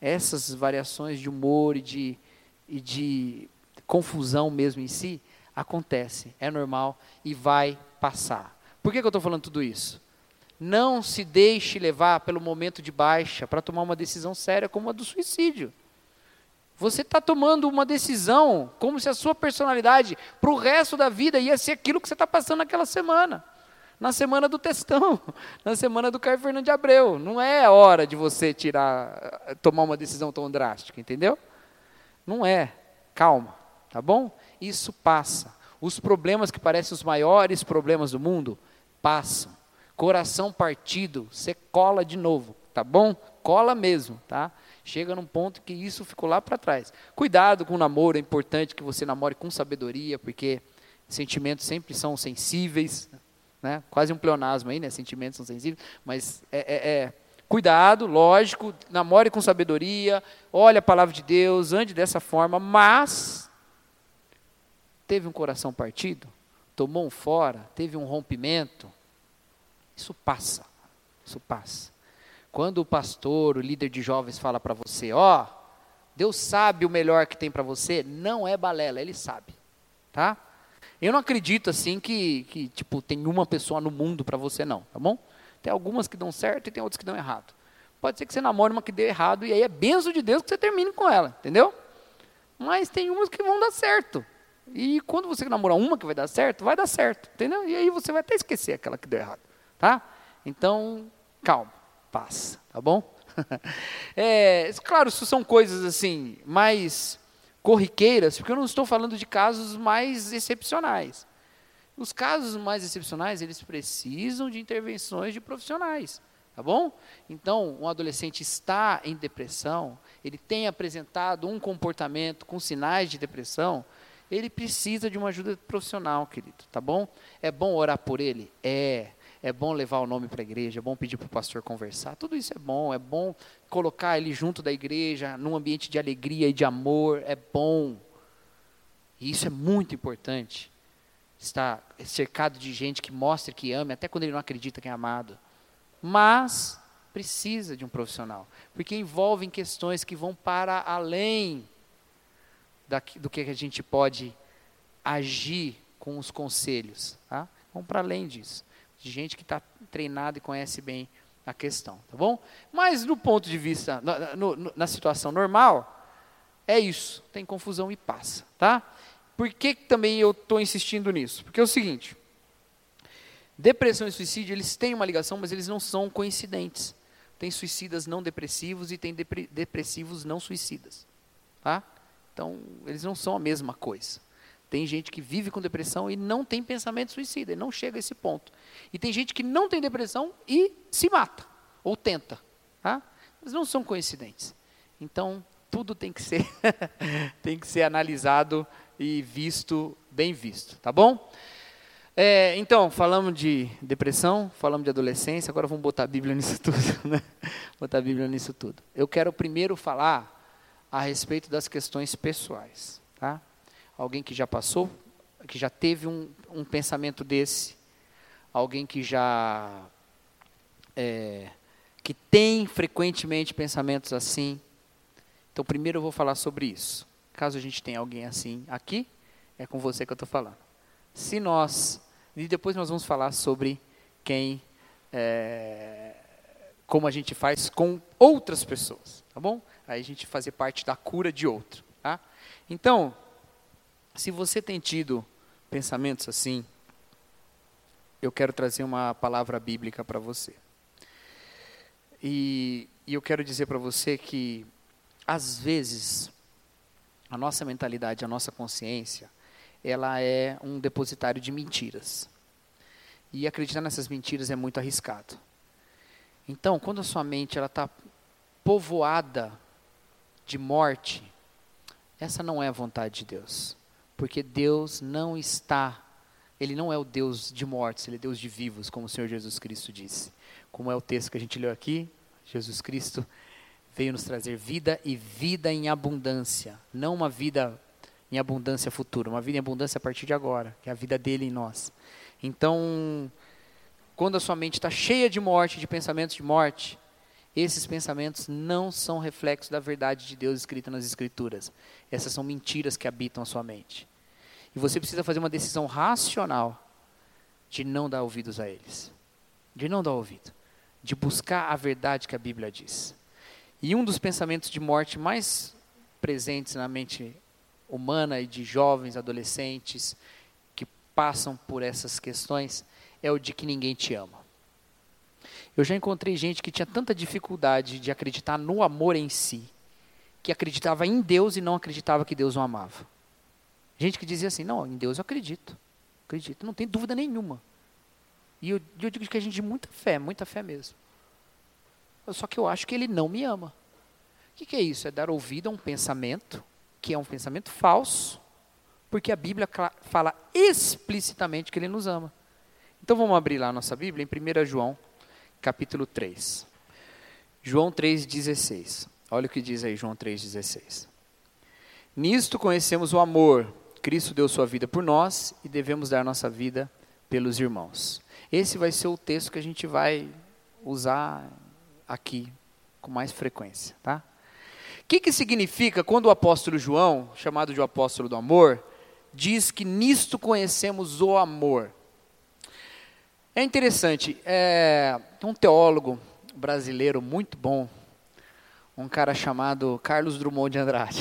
essas variações de humor e de, e de confusão mesmo em si acontecem. É normal e vai passar. Por que, que eu estou falando tudo isso? Não se deixe levar pelo momento de baixa para tomar uma decisão séria como a do suicídio. Você está tomando uma decisão como se a sua personalidade para o resto da vida ia ser aquilo que você está passando naquela semana. Na semana do textão, na semana do Caio Fernando de Abreu. Não é hora de você tirar, tomar uma decisão tão drástica, entendeu? Não é. Calma, tá bom? Isso passa. Os problemas que parecem os maiores problemas do mundo passam coração partido, você cola de novo, tá bom? Cola mesmo, tá? Chega num ponto que isso ficou lá para trás. Cuidado com o namoro, é importante que você namore com sabedoria, porque sentimentos sempre são sensíveis, né? Quase um pleonasmo aí, né? Sentimentos são sensíveis, mas é, é, é cuidado, lógico, namore com sabedoria, olhe a palavra de Deus, ande dessa forma, mas teve um coração partido, tomou um fora, teve um rompimento, isso passa. Isso passa. Quando o pastor, o líder de jovens fala para você, ó, oh, Deus sabe o melhor que tem para você, não é balela, ele sabe. Tá? Eu não acredito assim que, que tipo, tem uma pessoa no mundo para você não, tá bom? Tem algumas que dão certo e tem outras que dão errado. Pode ser que você namore uma que dê errado e aí é benção de Deus que você termine com ela, entendeu? Mas tem umas que vão dar certo. E quando você namorar uma que vai dar certo, vai dar certo, entendeu? E aí você vai até esquecer aquela que deu errado tá? Então, calma, passa, tá bom? é, claro, isso são coisas assim, mais corriqueiras, porque eu não estou falando de casos mais excepcionais. Os casos mais excepcionais, eles precisam de intervenções de profissionais, tá bom? Então, um adolescente está em depressão, ele tem apresentado um comportamento com sinais de depressão, ele precisa de uma ajuda profissional, querido, tá bom? É bom orar por ele? É é bom levar o nome para a igreja, é bom pedir para o pastor conversar, tudo isso é bom, é bom colocar ele junto da igreja, num ambiente de alegria e de amor, é bom. E isso é muito importante. Estar cercado de gente que mostre que ama, até quando ele não acredita que é amado. Mas precisa de um profissional, porque envolvem questões que vão para além do que a gente pode agir com os conselhos, tá? Vão para além disso de gente que está treinada e conhece bem a questão, tá bom? Mas no ponto de vista, na, no, na situação normal, é isso, tem confusão e passa, tá? Por que também eu estou insistindo nisso? Porque é o seguinte, Depressão e suicídio, eles têm uma ligação, mas eles não são coincidentes. Tem suicidas não depressivos e tem depressivos não suicidas. Tá? Então, eles não são a mesma coisa. Tem gente que vive com depressão e não tem pensamento suicida, e não chega a esse ponto. E tem gente que não tem depressão e se mata, ou tenta. Tá? Eles não são coincidentes. Então, tudo tem que ser, tem que ser analisado e visto, bem visto, tá bom? É, então, falamos de depressão, falamos de adolescência, agora vamos botar a Bíblia nisso tudo. Né? Botar a Bíblia nisso tudo. Eu quero primeiro falar a respeito das questões pessoais. Tá? Alguém que já passou, que já teve um, um pensamento desse, alguém que já. É, que tem frequentemente pensamentos assim. Então, primeiro eu vou falar sobre isso. Caso a gente tenha alguém assim aqui, é com você que eu estou falando. Se nós e depois nós vamos falar sobre quem, é, como a gente faz com outras pessoas, tá bom? Aí a gente fazer parte da cura de outro, tá? Então, se você tem tido pensamentos assim, eu quero trazer uma palavra bíblica para você. E, e eu quero dizer para você que, às vezes, a nossa mentalidade, a nossa consciência, ela é um depositário de mentiras. E acreditar nessas mentiras é muito arriscado. Então, quando a sua mente está povoada de morte, essa não é a vontade de Deus, porque Deus não está, Ele não é o Deus de mortes, Ele é Deus de vivos, como o Senhor Jesus Cristo disse. Como é o texto que a gente leu aqui, Jesus Cristo veio nos trazer vida e vida em abundância, não uma vida em abundância futura, uma vida em abundância a partir de agora, que é a vida dele em nós. Então, quando a sua mente está cheia de morte, de pensamentos de morte, esses pensamentos não são reflexos da verdade de Deus escrita nas Escrituras. Essas são mentiras que habitam a sua mente. E você precisa fazer uma decisão racional de não dar ouvidos a eles. De não dar ouvido. De buscar a verdade que a Bíblia diz. E um dos pensamentos de morte mais presentes na mente humana e de jovens, adolescentes que passam por essas questões é o de que ninguém te ama. Eu já encontrei gente que tinha tanta dificuldade de acreditar no amor em si, que acreditava em Deus e não acreditava que Deus o amava. Gente que dizia assim: não, em Deus eu acredito, acredito, não tem dúvida nenhuma. E eu, eu digo que a gente de muita fé, muita fé mesmo. Só que eu acho que ele não me ama. O que, que é isso? É dar ouvido a um pensamento que é um pensamento falso, porque a Bíblia fala explicitamente que ele nos ama. Então vamos abrir lá a nossa Bíblia em 1 João, capítulo 3. João 3,16. Olha o que diz aí João 3,16. Nisto conhecemos o amor. Cristo deu sua vida por nós e devemos dar nossa vida pelos irmãos. Esse vai ser o texto que a gente vai usar aqui com mais frequência, tá? que, que significa quando o apóstolo João, chamado de o apóstolo do amor, diz que nisto conhecemos o amor? É interessante, é um teólogo brasileiro muito bom, um cara chamado Carlos Drummond de Andrade.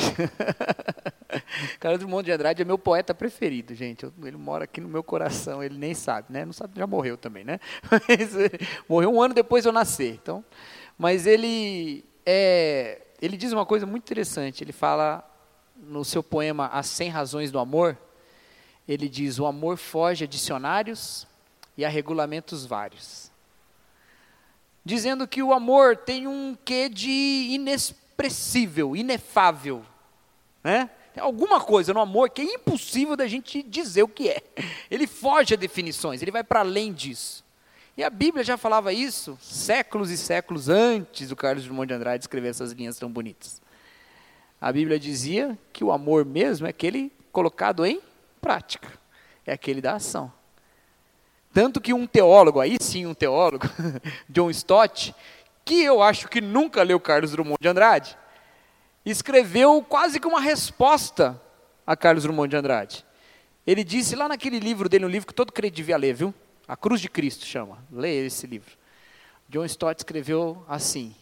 Carlos Drummond de Andrade é meu poeta preferido, gente. Ele mora aqui no meu coração, ele nem sabe, né? Não sabe, já morreu também, né? Mas, morreu um ano depois de eu nascer. Então, mas ele é ele diz uma coisa muito interessante. Ele fala no seu poema As 100 Razões do Amor, ele diz: O amor foge a dicionários e a regulamentos vários. Dizendo que o amor tem um quê de inexpressível, inefável. Né? Tem alguma coisa no amor que é impossível da gente dizer o que é. Ele foge a definições, ele vai para além disso. E a Bíblia já falava isso séculos e séculos antes do Carlos Drummond de Andrade escrever essas linhas tão bonitas. A Bíblia dizia que o amor mesmo é aquele colocado em prática, é aquele da ação. Tanto que um teólogo, aí sim um teólogo, John Stott, que eu acho que nunca leu Carlos Drummond de Andrade, escreveu quase que uma resposta a Carlos Drummond de Andrade. Ele disse lá naquele livro dele, um livro que todo crente devia ler, viu? A Cruz de Cristo chama. Leia esse livro. John Stott escreveu assim: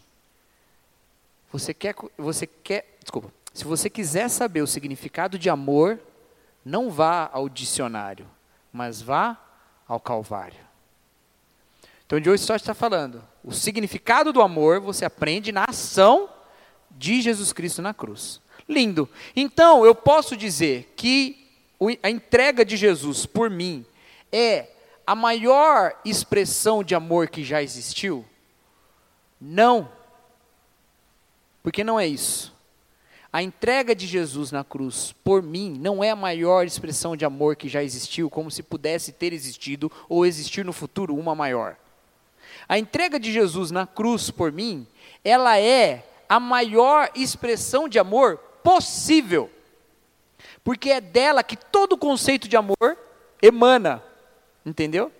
Você quer, você quer, desculpa. Se você quiser saber o significado de amor, não vá ao dicionário, mas vá ao Calvário. Então, de hoje só está falando. O significado do amor você aprende na ação de Jesus Cristo na cruz. Lindo. Então, eu posso dizer que a entrega de Jesus por mim é a maior expressão de amor que já existiu? Não. Porque não é isso. A entrega de Jesus na cruz por mim não é a maior expressão de amor que já existiu, como se pudesse ter existido ou existir no futuro uma maior. A entrega de Jesus na cruz por mim, ela é a maior expressão de amor possível. Porque é dela que todo conceito de amor emana. Entendeu?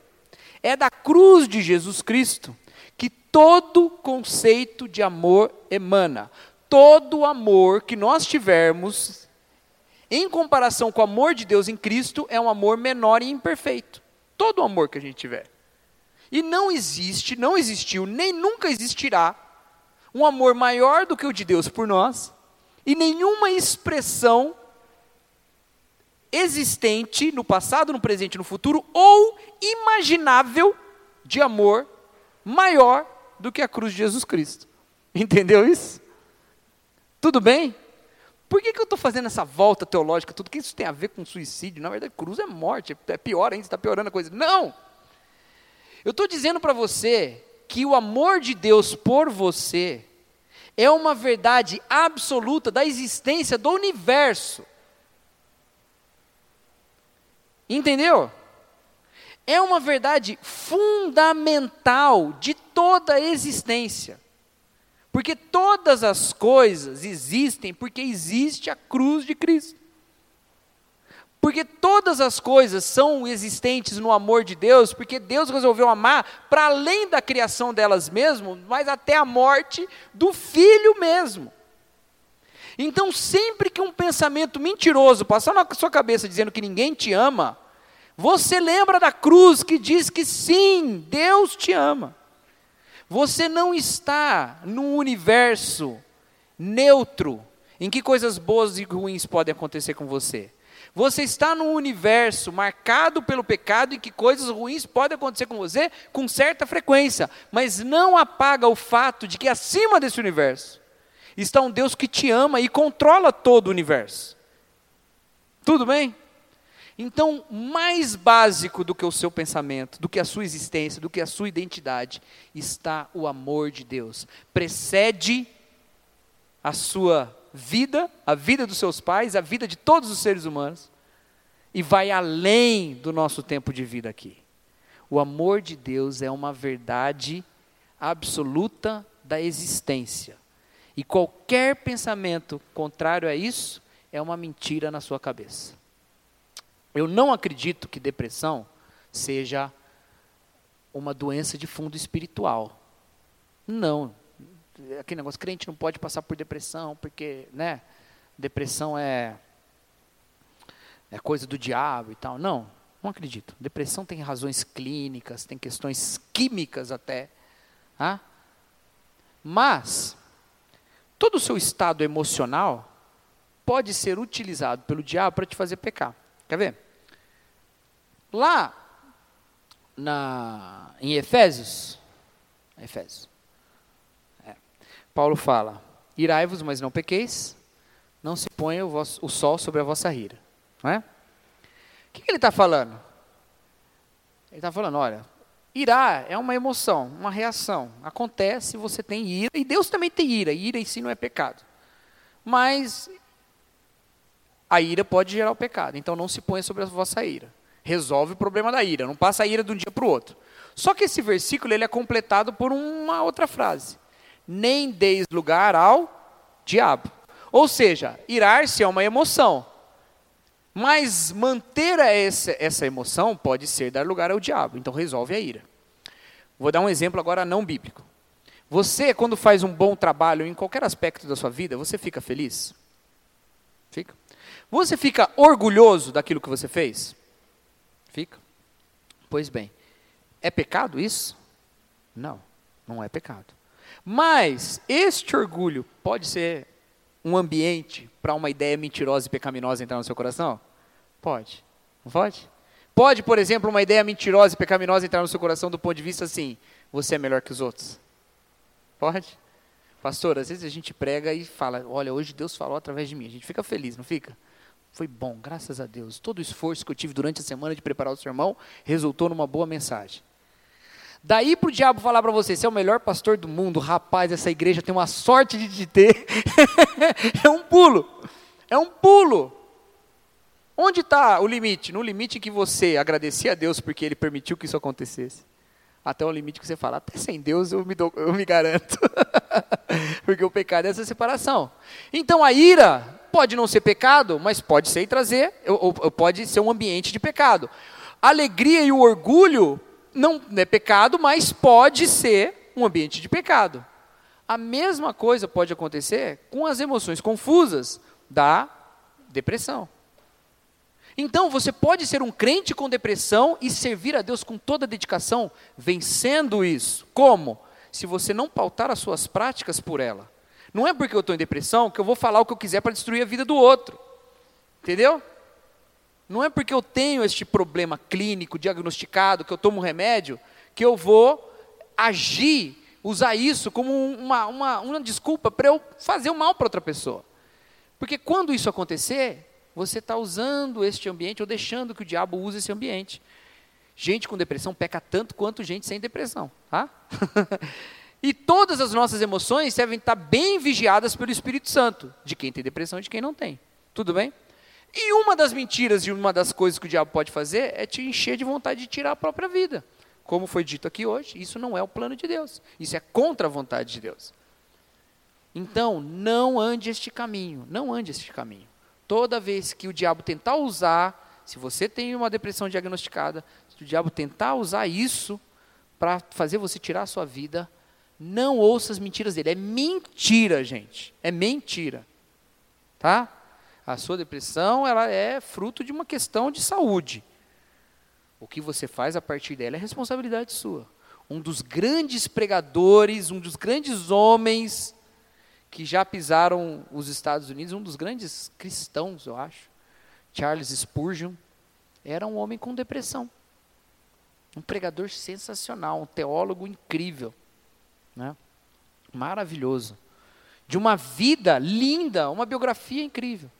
É da cruz de Jesus Cristo que todo conceito de amor emana. Todo amor que nós tivermos, em comparação com o amor de Deus em Cristo, é um amor menor e imperfeito. Todo amor que a gente tiver. E não existe, não existiu, nem nunca existirá um amor maior do que o de Deus por nós, e nenhuma expressão existente no passado, no presente e no futuro, ou imaginável de amor maior do que a cruz de Jesus Cristo. Entendeu isso? Tudo bem? Por que, que eu estou fazendo essa volta teológica? Tudo que isso tem a ver com suicídio? Na verdade, cruz é morte, é pior ainda, está piorando a coisa. Não! Eu estou dizendo para você que o amor de Deus por você é uma verdade absoluta da existência do universo. Entendeu? É uma verdade fundamental de toda a existência. Porque todas as coisas existem porque existe a cruz de Cristo. Porque todas as coisas são existentes no amor de Deus, porque Deus resolveu amar para além da criação delas mesmas, mas até a morte do filho mesmo. Então, sempre que um pensamento mentiroso passar na sua cabeça dizendo que ninguém te ama, você lembra da cruz que diz que sim, Deus te ama. Você não está num universo neutro em que coisas boas e ruins podem acontecer com você. Você está num universo marcado pelo pecado e que coisas ruins podem acontecer com você com certa frequência, mas não apaga o fato de que acima desse universo está um Deus que te ama e controla todo o universo. Tudo bem? Então, mais básico do que o seu pensamento, do que a sua existência, do que a sua identidade, está o amor de Deus. Precede a sua vida, a vida dos seus pais, a vida de todos os seres humanos, e vai além do nosso tempo de vida aqui. O amor de Deus é uma verdade absoluta da existência. E qualquer pensamento contrário a isso é uma mentira na sua cabeça. Eu não acredito que depressão seja uma doença de fundo espiritual. Não, aquele negócio, crente não pode passar por depressão, porque, né, depressão é, é coisa do diabo e tal. Não, não acredito. Depressão tem razões clínicas, tem questões químicas até. Ah? Mas, todo o seu estado emocional pode ser utilizado pelo diabo para te fazer pecar. Quer ver? Lá na, em Efésios, Efésios, Paulo fala: Irai-vos, mas não pequeis, não se ponha o, vosso, o sol sobre a vossa ira. Não é? O que, que ele está falando? Ele está falando: olha, irar é uma emoção, uma reação. Acontece, você tem ira, e Deus também tem ira. Ira em si não é pecado. Mas a ira pode gerar o pecado, então não se ponha sobre a vossa ira. Resolve o problema da ira, não passa a ira de um dia para o outro. Só que esse versículo ele é completado por uma outra frase nem deis lugar ao diabo. Ou seja, irar-se é uma emoção. Mas manter essa, essa emoção pode ser dar lugar ao diabo. Então resolve a ira. Vou dar um exemplo agora não bíblico. Você, quando faz um bom trabalho em qualquer aspecto da sua vida, você fica feliz? Fica. Você fica orgulhoso daquilo que você fez? Fica. Pois bem, é pecado isso? Não, não é pecado. Mas este orgulho pode ser um ambiente para uma ideia mentirosa e pecaminosa entrar no seu coração? Pode. Não pode? Pode, por exemplo, uma ideia mentirosa e pecaminosa entrar no seu coração do ponto de vista assim: você é melhor que os outros? Pode? Pastor, às vezes a gente prega e fala: Olha, hoje Deus falou através de mim. A gente fica feliz, não fica? Foi bom, graças a Deus. Todo o esforço que eu tive durante a semana de preparar o sermão resultou numa boa mensagem. Daí para o diabo falar para você, você é o melhor pastor do mundo, rapaz, essa igreja tem uma sorte de te ter. é um pulo. É um pulo. Onde está o limite? No limite que você agradecia a Deus porque Ele permitiu que isso acontecesse. Até o limite que você fala, até sem Deus eu me, dou, eu me garanto. porque o pecado é essa separação. Então a ira pode não ser pecado, mas pode ser e trazer, ou, ou pode ser um ambiente de pecado. Alegria e o orgulho não é pecado, mas pode ser um ambiente de pecado. A mesma coisa pode acontecer com as emoções confusas da depressão. Então, você pode ser um crente com depressão e servir a Deus com toda a dedicação, vencendo isso. Como? Se você não pautar as suas práticas por ela. Não é porque eu estou em depressão que eu vou falar o que eu quiser para destruir a vida do outro. Entendeu? Não é porque eu tenho este problema clínico diagnosticado, que eu tomo remédio, que eu vou agir, usar isso como uma, uma, uma desculpa para eu fazer o mal para outra pessoa. Porque quando isso acontecer, você está usando este ambiente ou deixando que o diabo use esse ambiente. Gente com depressão peca tanto quanto gente sem depressão. Tá? e todas as nossas emoções devem estar bem vigiadas pelo Espírito Santo, de quem tem depressão e de quem não tem. Tudo bem? E uma das mentiras e uma das coisas que o diabo pode fazer é te encher de vontade de tirar a própria vida. Como foi dito aqui hoje, isso não é o plano de Deus. Isso é contra a vontade de Deus. Então, não ande este caminho, não ande este caminho. Toda vez que o diabo tentar usar, se você tem uma depressão diagnosticada, se o diabo tentar usar isso para fazer você tirar a sua vida, não ouça as mentiras dele. É mentira, gente. É mentira. Tá? A sua depressão ela é fruto de uma questão de saúde. O que você faz a partir dela é responsabilidade sua. Um dos grandes pregadores, um dos grandes homens que já pisaram os Estados Unidos, um dos grandes cristãos, eu acho, Charles Spurgeon, era um homem com depressão. Um pregador sensacional, um teólogo incrível, né? maravilhoso. De uma vida linda, uma biografia incrível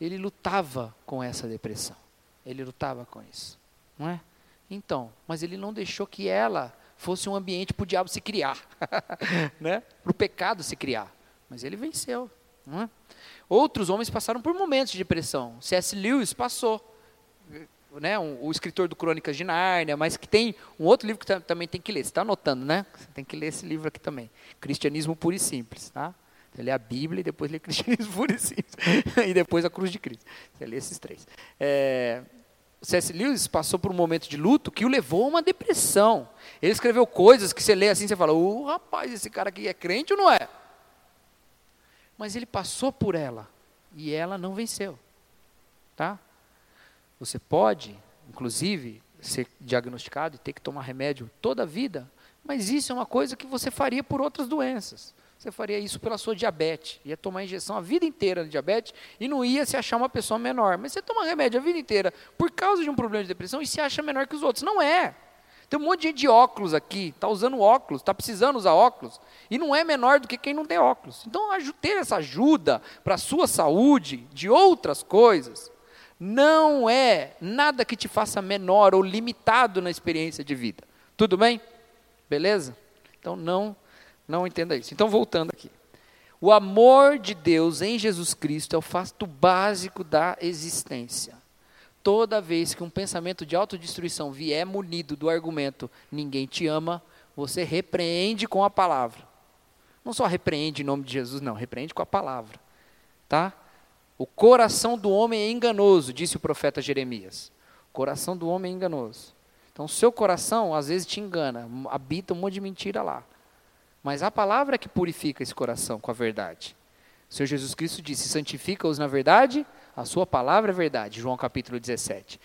ele lutava com essa depressão. Ele lutava com isso, não é? Então, mas ele não deixou que ela fosse um ambiente para o diabo se criar, né? Para o pecado se criar. Mas ele venceu, é? Outros homens passaram por momentos de depressão. C.S. Lewis passou, né? Um, o escritor do Crônicas de Nárnia, mas que tem um outro livro que também tem que ler. Você está anotando, né? Você tem que ler esse livro aqui também. Cristianismo puro e simples, tá? Você lê a Bíblia e depois lê o cristianismo puro e simples. e depois a cruz de Cristo. Você lê esses três. É, C.S. Lewis passou por um momento de luto que o levou a uma depressão. Ele escreveu coisas que você lê assim, você fala, oh, rapaz, esse cara aqui é crente ou não é? Mas ele passou por ela e ela não venceu. Tá? Você pode, inclusive, ser diagnosticado e ter que tomar remédio toda a vida, mas isso é uma coisa que você faria por outras doenças. Você faria isso pela sua diabetes. Ia tomar injeção a vida inteira de diabetes e não ia se achar uma pessoa menor. Mas você toma remédio a vida inteira por causa de um problema de depressão e se acha menor que os outros. Não é. Tem um monte de de óculos aqui, está usando óculos, está precisando usar óculos, e não é menor do que quem não tem óculos. Então, ter essa ajuda para a sua saúde, de outras coisas, não é nada que te faça menor ou limitado na experiência de vida. Tudo bem? Beleza? Então, não não entenda isso. Então, voltando aqui. O amor de Deus em Jesus Cristo é o fato básico da existência. Toda vez que um pensamento de autodestruição vier munido do argumento ninguém te ama, você repreende com a palavra. Não só repreende em nome de Jesus, não, repreende com a palavra. Tá? O coração do homem é enganoso, disse o profeta Jeremias. O coração do homem é enganoso. Então, seu coração às vezes te engana, habita um monte de mentira lá. Mas a palavra é que purifica esse coração com a verdade. O Senhor Jesus Cristo disse: santifica-os na verdade, a sua palavra é verdade. João capítulo 17.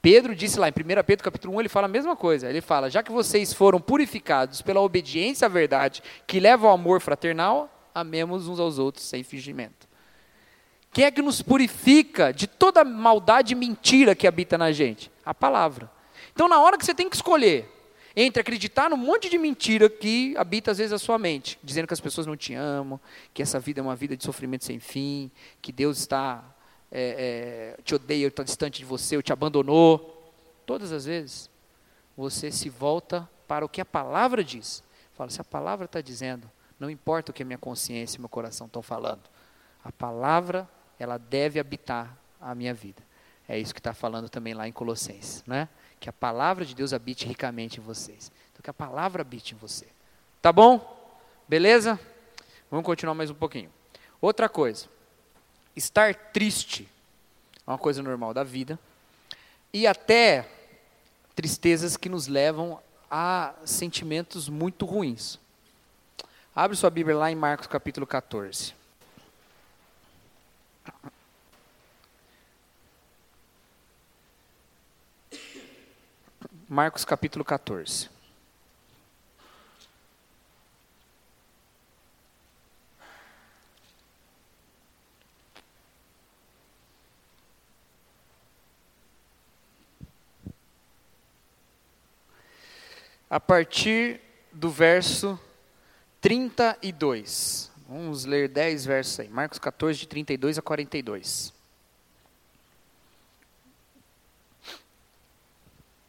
Pedro disse lá em 1 Pedro capítulo 1, ele fala a mesma coisa. Ele fala: já que vocês foram purificados pela obediência à verdade, que leva ao amor fraternal, amemos uns aos outros sem fingimento. Quem é que nos purifica de toda maldade e mentira que habita na gente? A palavra. Então, na hora que você tem que escolher entre acreditar num monte de mentira que habita às vezes a sua mente, dizendo que as pessoas não te amam, que essa vida é uma vida de sofrimento sem fim, que Deus está é, é, te odeia, está distante de você, ou te abandonou. Todas as vezes você se volta para o que a palavra diz. Fala, se a palavra está dizendo, não importa o que a minha consciência e meu coração estão falando, a palavra ela deve habitar a minha vida. É isso que está falando também lá em Colossenses, né? Que a palavra de Deus habite ricamente em vocês. Então, que a palavra habite em você. Tá bom? Beleza? Vamos continuar mais um pouquinho. Outra coisa. Estar triste é uma coisa normal da vida. E até tristezas que nos levam a sentimentos muito ruins. Abre sua Bíblia lá em Marcos capítulo 14. Marcos capítulo 14. A partir do verso 32. Vamos ler 10 versos aí. Marcos 14, de 32 a 42.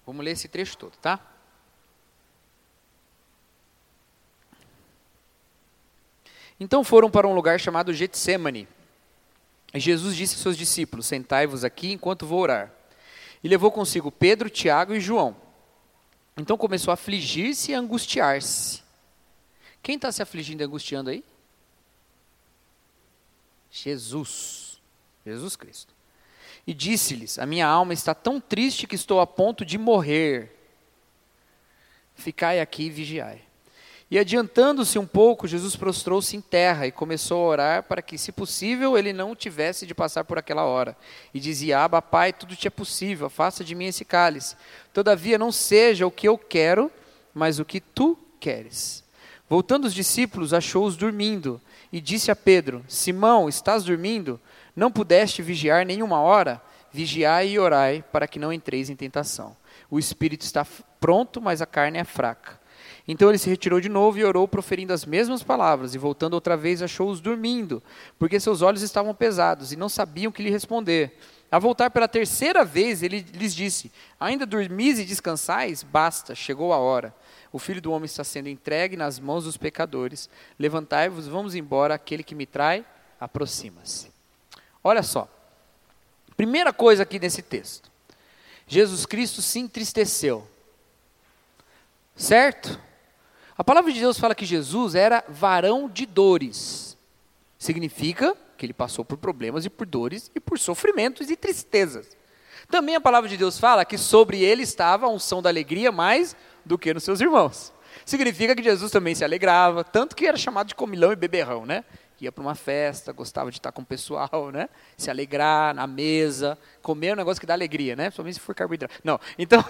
Vamos ler esse trecho todo, tá? Então foram para um lugar chamado Getsemane. E Jesus disse aos seus discípulos: Sentai-vos aqui enquanto vou orar. E levou consigo Pedro, Tiago e João. Então começou a afligir-se e a angustiar-se. Quem está se afligindo e angustiando aí? Jesus. Jesus Cristo e disse-lhes: A minha alma está tão triste que estou a ponto de morrer. Ficai aqui e vigiai. E adiantando-se um pouco, Jesus prostrou-se em terra e começou a orar para que, se possível, ele não tivesse de passar por aquela hora. E dizia: Abba, Pai, tudo te é possível, afasta de mim esse cálice. Todavia, não seja o que eu quero, mas o que tu queres. Voltando os discípulos, achou-os dormindo e disse a Pedro: Simão, estás dormindo? Não pudeste vigiar nenhuma hora? Vigiai e orai, para que não entreis em tentação. O espírito está pronto, mas a carne é fraca. Então ele se retirou de novo e orou, proferindo as mesmas palavras, e voltando outra vez, achou-os dormindo, porque seus olhos estavam pesados e não sabiam o que lhe responder. A voltar pela terceira vez, ele lhes disse: Ainda dormis e descansais? Basta, chegou a hora. O filho do homem está sendo entregue nas mãos dos pecadores. Levantai-vos, vamos embora, aquele que me trai, aproxima-se. Olha só. Primeira coisa aqui nesse texto. Jesus Cristo se entristeceu. Certo? A palavra de Deus fala que Jesus era varão de dores. Significa que ele passou por problemas e por dores e por sofrimentos e tristezas. Também a palavra de Deus fala que sobre ele estava a unção da alegria mais do que nos seus irmãos. Significa que Jesus também se alegrava, tanto que era chamado de comilão e beberrão, né? ia para uma festa, gostava de estar com o pessoal, né? Se alegrar na mesa, comer é um negócio que dá alegria, né? Principalmente se for carboidrato. Não, então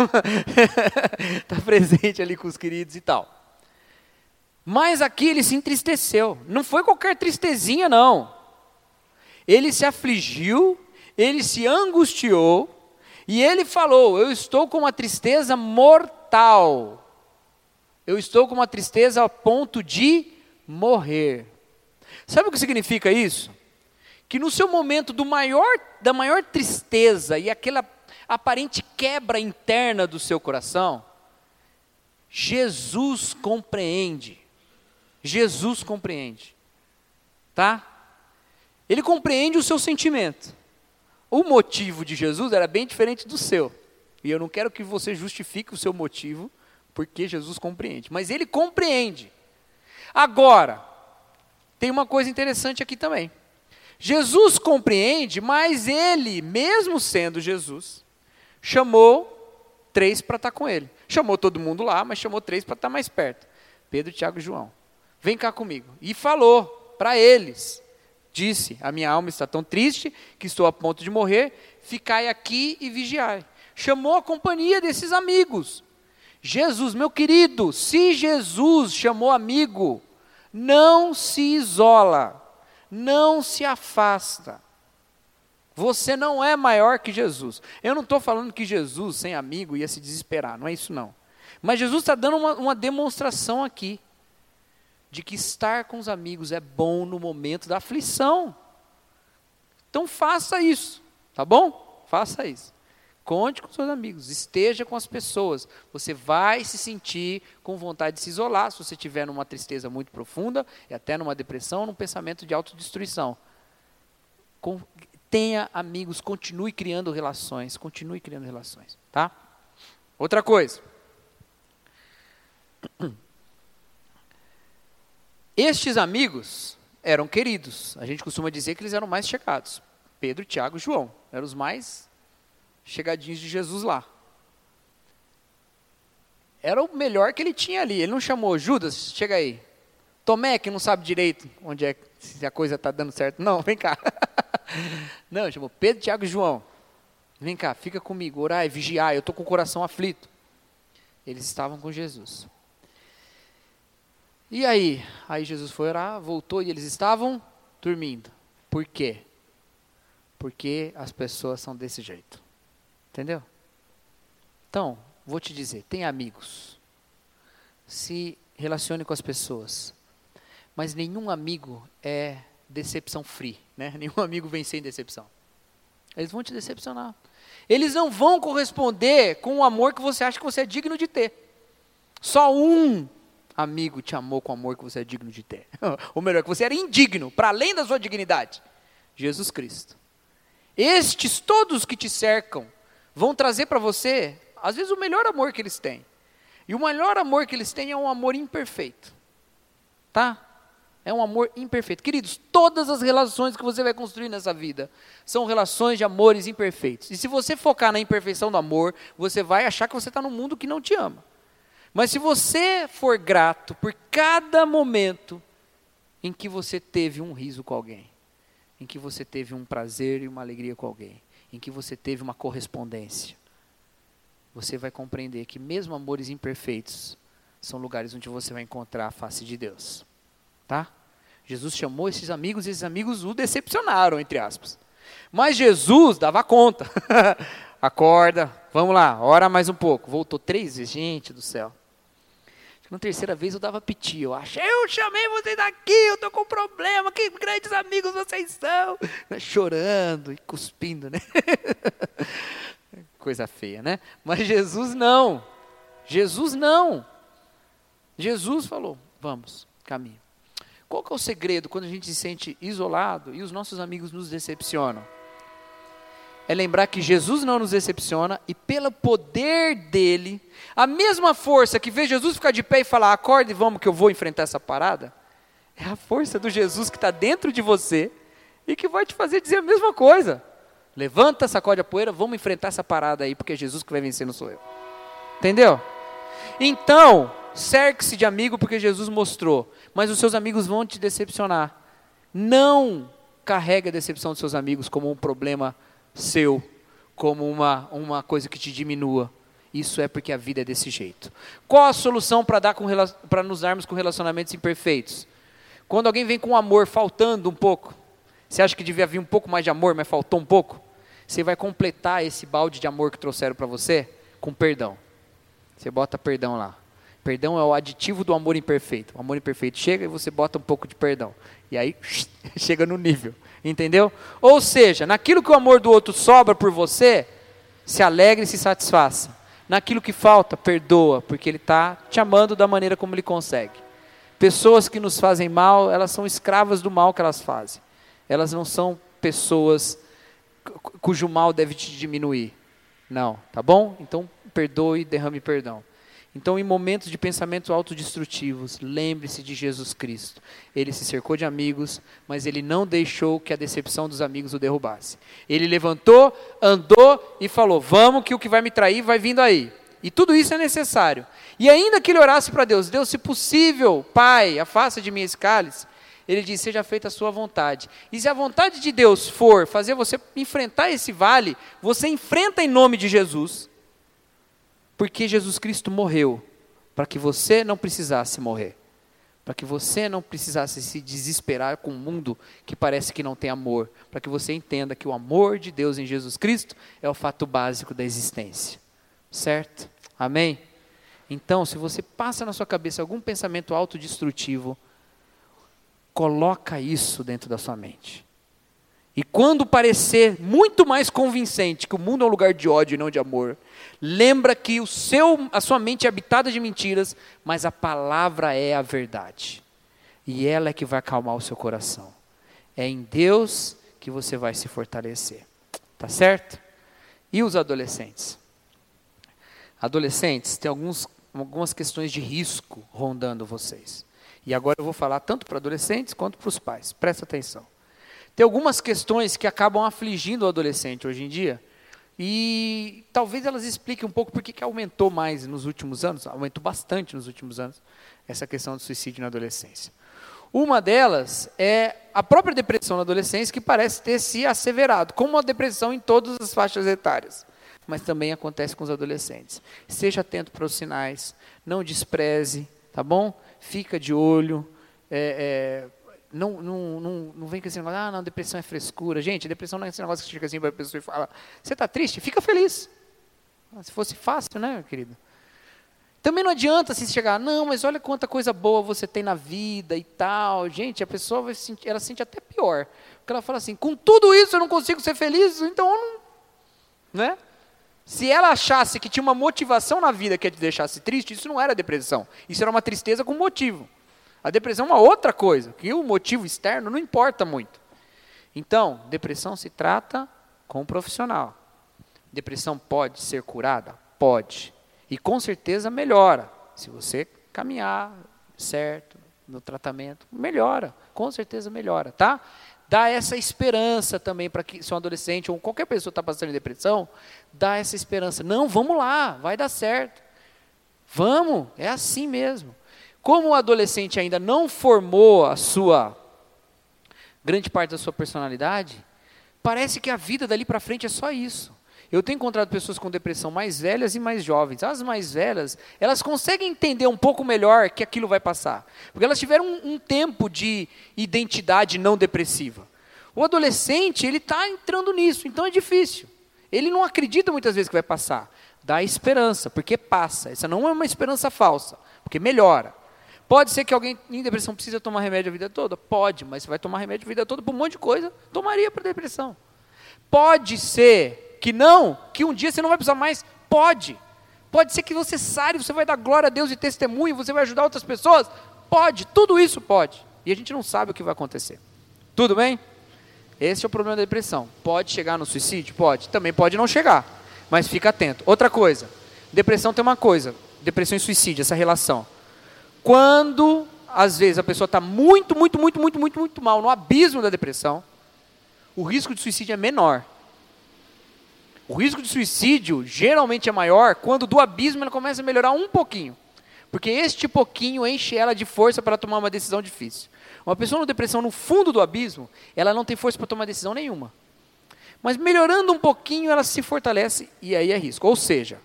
está presente ali com os queridos e tal. Mas aqui ele se entristeceu. Não foi qualquer tristezinha, não. Ele se afligiu, ele se angustiou e ele falou: Eu estou com uma tristeza mortal. Eu estou com uma tristeza a ponto de morrer. Sabe o que significa isso? Que no seu momento do maior, da maior tristeza e aquela aparente quebra interna do seu coração, Jesus compreende. Jesus compreende. Tá? Ele compreende o seu sentimento. O motivo de Jesus era bem diferente do seu. E eu não quero que você justifique o seu motivo, porque Jesus compreende. Mas ele compreende. Agora, tem uma coisa interessante aqui também. Jesus compreende, mas ele, mesmo sendo Jesus, chamou três para estar tá com ele. Chamou todo mundo lá, mas chamou três para estar tá mais perto. Pedro, Tiago e João. Vem cá comigo. E falou para eles. Disse: A minha alma está tão triste que estou a ponto de morrer. Ficai aqui e vigiai. Chamou a companhia desses amigos. Jesus, meu querido, se Jesus chamou amigo, não se isola, não se afasta. Você não é maior que Jesus. Eu não estou falando que Jesus, sem amigo, ia se desesperar, não é isso não. Mas Jesus está dando uma, uma demonstração aqui de que estar com os amigos é bom no momento da aflição. Então faça isso, tá bom? Faça isso. Conte com seus amigos, esteja com as pessoas. Você vai se sentir com vontade de se isolar se você estiver numa tristeza muito profunda e até numa depressão, num pensamento de autodestruição. Com, tenha amigos, continue criando relações, continue criando relações, tá? Outra coisa. Estes amigos eram queridos. A gente costuma dizer que eles eram mais chegados. Pedro, Tiago e João eram os mais chegadinhos de Jesus lá. Era o melhor que ele tinha ali. Ele não chamou Judas, chega aí. Tomé, que não sabe direito onde é se a coisa está dando certo. Não, vem cá. Não, chamou Pedro, Tiago e João. Vem cá, fica comigo, orar e vigiar. Eu estou com o coração aflito. Eles estavam com Jesus. E aí? Aí Jesus foi orar, voltou e eles estavam dormindo. Por quê? Porque as pessoas são desse jeito. Entendeu? Então, vou te dizer: tem amigos. Se relacione com as pessoas. Mas nenhum amigo é decepção free. Né? Nenhum amigo vem sem decepção. Eles vão te decepcionar. Eles não vão corresponder com o amor que você acha que você é digno de ter. Só um amigo te amou com o amor que você é digno de ter. Ou melhor, que você era indigno, para além da sua dignidade. Jesus Cristo. Estes todos que te cercam vão trazer para você, às vezes, o melhor amor que eles têm. E o melhor amor que eles têm é um amor imperfeito. Tá? É um amor imperfeito. Queridos, todas as relações que você vai construir nessa vida são relações de amores imperfeitos. E se você focar na imperfeição do amor, você vai achar que você está num mundo que não te ama. Mas se você for grato por cada momento em que você teve um riso com alguém, em que você teve um prazer e uma alegria com alguém, em que você teve uma correspondência, você vai compreender que mesmo amores imperfeitos são lugares onde você vai encontrar a face de Deus. Tá? Jesus chamou esses amigos e esses amigos o decepcionaram, entre aspas. Mas Jesus dava conta. Acorda, vamos lá, ora mais um pouco. Voltou três vezes, gente do céu. Na terceira vez eu dava piti, eu acho. Eu chamei vocês daqui, eu estou com problema, que grandes amigos vocês são. Chorando e cuspindo, né? Coisa feia, né? Mas Jesus não. Jesus não. Jesus falou: vamos, caminho. Qual que é o segredo quando a gente se sente isolado e os nossos amigos nos decepcionam? É lembrar que Jesus não nos decepciona e pelo poder dele, a mesma força que fez Jesus ficar de pé e falar: acorde, vamos que eu vou enfrentar essa parada, é a força do Jesus que está dentro de você e que vai te fazer dizer a mesma coisa. Levanta, sacode a poeira, vamos enfrentar essa parada aí, porque é Jesus que vai vencer, não sou eu. Entendeu? Então, cerque-se de amigo porque Jesus mostrou mas os seus amigos vão te decepcionar. Não carregue a decepção dos seus amigos como um problema seu, como uma, uma coisa que te diminua. Isso é porque a vida é desse jeito. Qual a solução para nos darmos com relacionamentos imperfeitos? Quando alguém vem com amor faltando um pouco, você acha que devia vir um pouco mais de amor, mas faltou um pouco? Você vai completar esse balde de amor que trouxeram para você com perdão. Você bota perdão lá. Perdão é o aditivo do amor imperfeito. O amor imperfeito chega e você bota um pouco de perdão. E aí chega no nível. Entendeu? Ou seja, naquilo que o amor do outro sobra por você, se alegre e se satisfaça. Naquilo que falta, perdoa, porque ele está te amando da maneira como ele consegue. Pessoas que nos fazem mal, elas são escravas do mal que elas fazem. Elas não são pessoas cujo mal deve te diminuir. Não, tá bom? Então perdoe e derrame perdão. Então, em momentos de pensamentos autodestrutivos, lembre-se de Jesus Cristo. Ele se cercou de amigos, mas ele não deixou que a decepção dos amigos o derrubasse. Ele levantou, andou e falou: Vamos, que o que vai me trair vai vindo aí. E tudo isso é necessário. E ainda que ele orasse para Deus: Deus, se possível, Pai, afasta de mim esse cálice. Ele diz: Seja feita a sua vontade. E se a vontade de Deus for fazer você enfrentar esse vale, você enfrenta em nome de Jesus porque Jesus Cristo morreu para que você não precisasse morrer. Para que você não precisasse se desesperar com um mundo que parece que não tem amor. Para que você entenda que o amor de Deus em Jesus Cristo é o fato básico da existência. Certo? Amém? Então, se você passa na sua cabeça algum pensamento autodestrutivo, coloca isso dentro da sua mente. E quando parecer muito mais convincente que o mundo é um lugar de ódio e não de amor, lembra que o seu, a sua mente é habitada de mentiras, mas a palavra é a verdade. E ela é que vai acalmar o seu coração. É em Deus que você vai se fortalecer. Tá certo? E os adolescentes? Adolescentes, tem alguns, algumas questões de risco rondando vocês. E agora eu vou falar tanto para adolescentes quanto para os pais. Presta atenção. Tem algumas questões que acabam afligindo o adolescente hoje em dia. E talvez elas expliquem um pouco por que aumentou mais nos últimos anos, aumentou bastante nos últimos anos, essa questão do suicídio na adolescência. Uma delas é a própria depressão na adolescência, que parece ter se asseverado, como uma depressão em todas as faixas etárias, mas também acontece com os adolescentes. Seja atento para os sinais, não despreze, tá bom? Fica de olho, é, é, não, não, não, não vem com esse negócio, ah, não, depressão é frescura. Gente, depressão não é esse negócio que chega assim para a pessoa e fala, você está triste? Fica feliz. Ah, se fosse fácil, né, querido? Também não adianta se chegar, não, mas olha quanta coisa boa você tem na vida e tal. Gente, a pessoa vai sentir, ela sente até pior. Porque ela fala assim, com tudo isso eu não consigo ser feliz, então não. Né? Se ela achasse que tinha uma motivação na vida que a te deixasse triste, isso não era depressão. Isso era uma tristeza com motivo. A depressão é uma outra coisa, que o motivo externo não importa muito. Então, depressão se trata com um profissional. Depressão pode ser curada? Pode. E com certeza melhora. Se você caminhar certo no tratamento, melhora. Com certeza melhora, tá? Dá essa esperança também para que se um adolescente ou qualquer pessoa está passando depressão, dá essa esperança. Não, vamos lá, vai dar certo. Vamos, é assim mesmo. Como o adolescente ainda não formou a sua grande parte da sua personalidade, parece que a vida dali para frente é só isso. Eu tenho encontrado pessoas com depressão mais velhas e mais jovens. As mais velhas, elas conseguem entender um pouco melhor que aquilo vai passar. Porque elas tiveram um, um tempo de identidade não depressiva. O adolescente, ele está entrando nisso, então é difícil. Ele não acredita muitas vezes que vai passar. Dá esperança, porque passa. Essa não é uma esperança falsa, porque melhora. Pode ser que alguém em depressão precisa tomar remédio a vida toda? Pode, mas vai tomar remédio a vida toda por um monte de coisa, tomaria para depressão. Pode ser que não, que um dia você não vai precisar mais. Pode. Pode ser que você sare, você vai dar glória a Deus e testemunho, você vai ajudar outras pessoas. Pode, tudo isso pode. E a gente não sabe o que vai acontecer. Tudo bem? Esse é o problema da depressão. Pode chegar no suicídio? Pode. Também pode não chegar. Mas fica atento. Outra coisa. Depressão tem uma coisa. Depressão e suicídio, essa relação. Quando, às vezes, a pessoa está muito, muito, muito, muito, muito, muito mal, no abismo da depressão, o risco de suicídio é menor. O risco de suicídio geralmente é maior quando do abismo ela começa a melhorar um pouquinho. Porque este pouquinho enche ela de força para tomar uma decisão difícil. Uma pessoa com depressão no fundo do abismo, ela não tem força para tomar decisão nenhuma. Mas melhorando um pouquinho, ela se fortalece e aí é risco. Ou seja,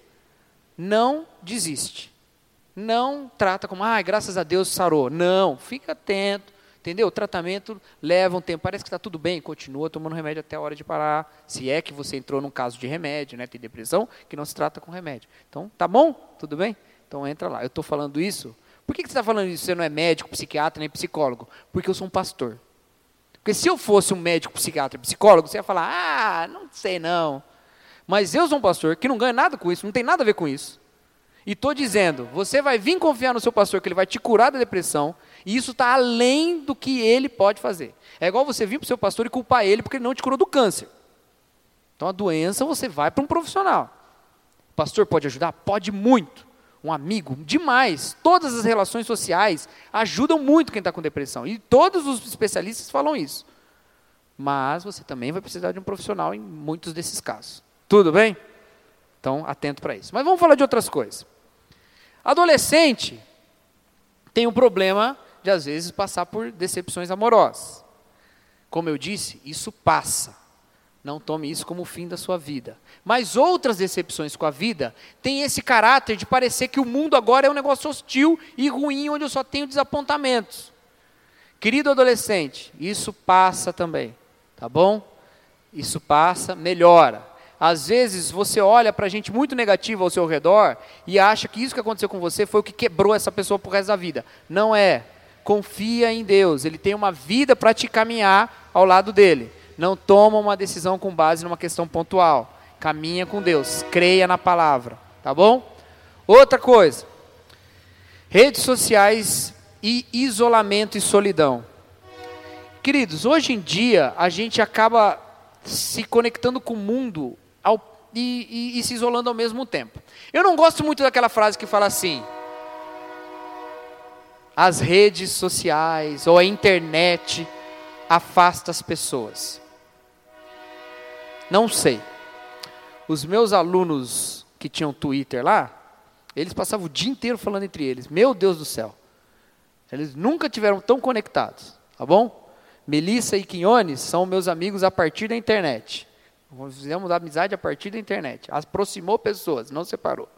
não desiste. Não trata como, ah, graças a Deus sarou. Não, fica atento, Entendeu? O tratamento leva um tempo. Parece que está tudo bem, continua tomando remédio até a hora de parar. Se é que você entrou num caso de remédio, né? Tem depressão, que não se trata com remédio. Então, tá bom? Tudo bem? Então entra lá. Eu estou falando isso. Por que, que você está falando isso? Você não é médico, psiquiatra, nem psicólogo? Porque eu sou um pastor. Porque se eu fosse um médico, psiquiatra, psicólogo, você ia falar, ah, não sei não. Mas eu sou um pastor que não ganha nada com isso, não tem nada a ver com isso. E estou dizendo, você vai vir confiar no seu pastor que ele vai te curar da depressão, e isso está além do que ele pode fazer. É igual você vir para o seu pastor e culpar ele porque ele não te curou do câncer. Então a doença você vai para um profissional. O pastor pode ajudar? Pode muito. Um amigo, demais. Todas as relações sociais ajudam muito quem está com depressão. E todos os especialistas falam isso. Mas você também vai precisar de um profissional em muitos desses casos. Tudo bem? Então, atento para isso. Mas vamos falar de outras coisas. Adolescente tem um problema de às vezes passar por decepções amorosas. Como eu disse, isso passa. Não tome isso como o fim da sua vida. Mas outras decepções com a vida têm esse caráter de parecer que o mundo agora é um negócio hostil e ruim, onde eu só tenho desapontamentos. Querido adolescente, isso passa também, tá bom? Isso passa, melhora. Às vezes você olha para gente muito negativa ao seu redor e acha que isso que aconteceu com você foi o que quebrou essa pessoa pro resto da vida. Não é. Confia em Deus. Ele tem uma vida para te caminhar ao lado dele. Não toma uma decisão com base numa questão pontual. Caminha com Deus. Creia na palavra. Tá bom? Outra coisa. Redes sociais e isolamento e solidão. Queridos, hoje em dia a gente acaba se conectando com o mundo e, e, e se isolando ao mesmo tempo. Eu não gosto muito daquela frase que fala assim: as redes sociais ou a internet afasta as pessoas. Não sei. Os meus alunos que tinham Twitter lá, eles passavam o dia inteiro falando entre eles. Meu Deus do céu. Eles nunca tiveram tão conectados, tá bom? Melissa e Quinones são meus amigos a partir da internet. Fizemos amizade a partir da internet. Aproximou pessoas, não separou.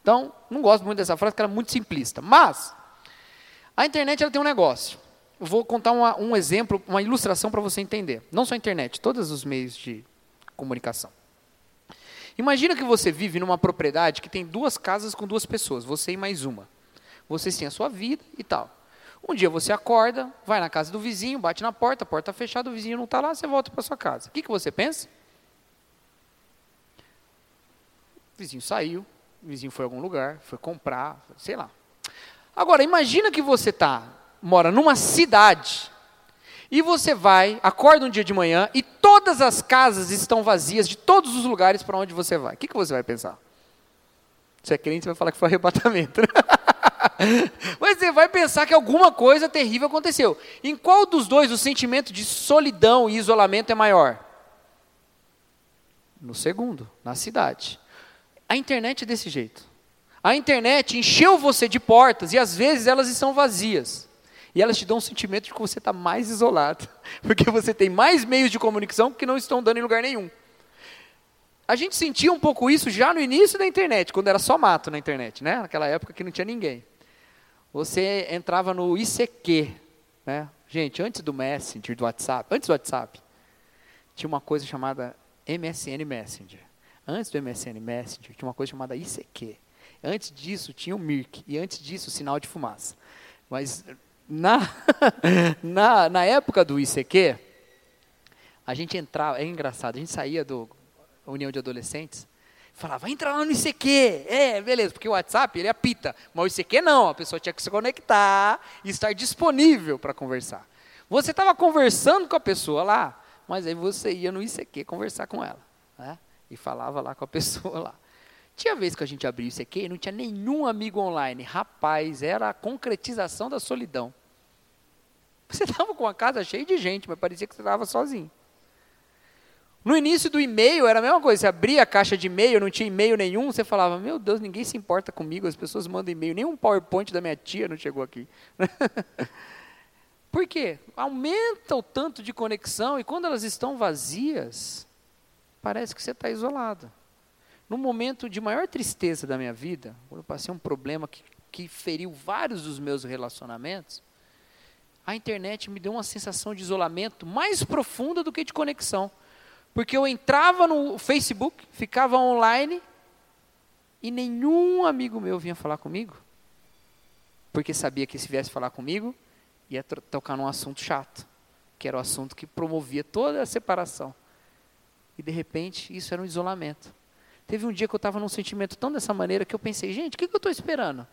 Então, não gosto muito dessa frase, porque ela é muito simplista. Mas, a internet ela tem um negócio. Eu vou contar uma, um exemplo, uma ilustração para você entender. Não só a internet, todos os meios de comunicação. Imagina que você vive numa propriedade que tem duas casas com duas pessoas, você e mais uma. Vocês têm a sua vida e tal. Um dia você acorda, vai na casa do vizinho, bate na porta, a porta fechada, o vizinho não está lá, você volta para sua casa. O que, que você pensa? O vizinho saiu, o vizinho foi a algum lugar, foi comprar, sei lá. Agora, imagina que você tá, mora numa cidade e você vai, acorda um dia de manhã e todas as casas estão vazias de todos os lugares para onde você vai. O que, que você vai pensar? Se é crente, você vai falar que foi arrebatamento. Mas você vai pensar que alguma coisa terrível aconteceu. Em qual dos dois o sentimento de solidão e isolamento é maior? No segundo, na cidade. A internet é desse jeito. A internet encheu você de portas e às vezes elas estão vazias. E elas te dão um sentimento de que você está mais isolado, porque você tem mais meios de comunicação que não estão dando em lugar nenhum. A gente sentia um pouco isso já no início da internet, quando era só mato na internet, né? Naquela época que não tinha ninguém. Você entrava no ICQ, né? Gente, antes do Messenger, do WhatsApp, antes do WhatsApp, tinha uma coisa chamada MSN Messenger. Antes do MSN Messenger, tinha uma coisa chamada ICQ. Antes disso, tinha o Mirk. E antes disso, o sinal de fumaça. Mas na, na, na época do ICQ, a gente entrava, é engraçado, a gente saía do União de Adolescentes, falava, entra lá no ICQ. É, beleza, porque o WhatsApp, ele apita. Mas o ICQ não, a pessoa tinha que se conectar e estar disponível para conversar. Você estava conversando com a pessoa lá, mas aí você ia no ICQ conversar com ela. Né? E falava lá com a pessoa lá. Tinha vez que a gente abria isso aqui e não tinha nenhum amigo online. Rapaz, era a concretização da solidão. Você estava com a casa cheia de gente, mas parecia que você estava sozinho. No início do e-mail era a mesma coisa. Você abria a caixa de e-mail, não tinha e-mail nenhum, você falava: Meu Deus, ninguém se importa comigo, as pessoas mandam e-mail, nem um PowerPoint da minha tia não chegou aqui. Por quê? Aumenta o tanto de conexão e quando elas estão vazias, parece que você está isolado. No momento de maior tristeza da minha vida, quando eu passei um problema que, que feriu vários dos meus relacionamentos, a internet me deu uma sensação de isolamento mais profunda do que de conexão. Porque eu entrava no Facebook, ficava online e nenhum amigo meu vinha falar comigo. Porque sabia que se viesse falar comigo, ia tocar num assunto chato, que era o assunto que promovia toda a separação. E de repente, isso era um isolamento. Teve um dia que eu estava num sentimento tão dessa maneira que eu pensei, gente, o que, que eu estou esperando?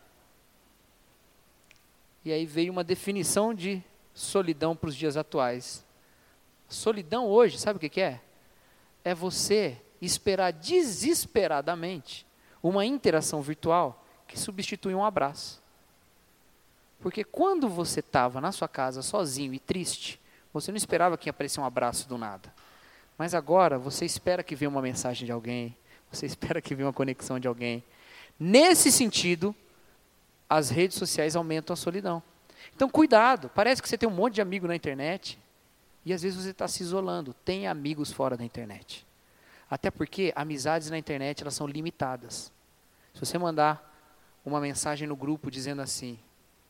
E aí veio uma definição de solidão para os dias atuais. Solidão hoje, sabe o que, que é? É você esperar desesperadamente uma interação virtual que substitui um abraço. Porque quando você estava na sua casa sozinho e triste, você não esperava que aparecesse um abraço do nada. Mas agora você espera que venha uma mensagem de alguém, você espera que venha uma conexão de alguém. Nesse sentido, as redes sociais aumentam a solidão. Então, cuidado. Parece que você tem um monte de amigo na internet e às vezes você está se isolando. Tem amigos fora da internet. Até porque amizades na internet elas são limitadas. Se você mandar uma mensagem no grupo dizendo assim,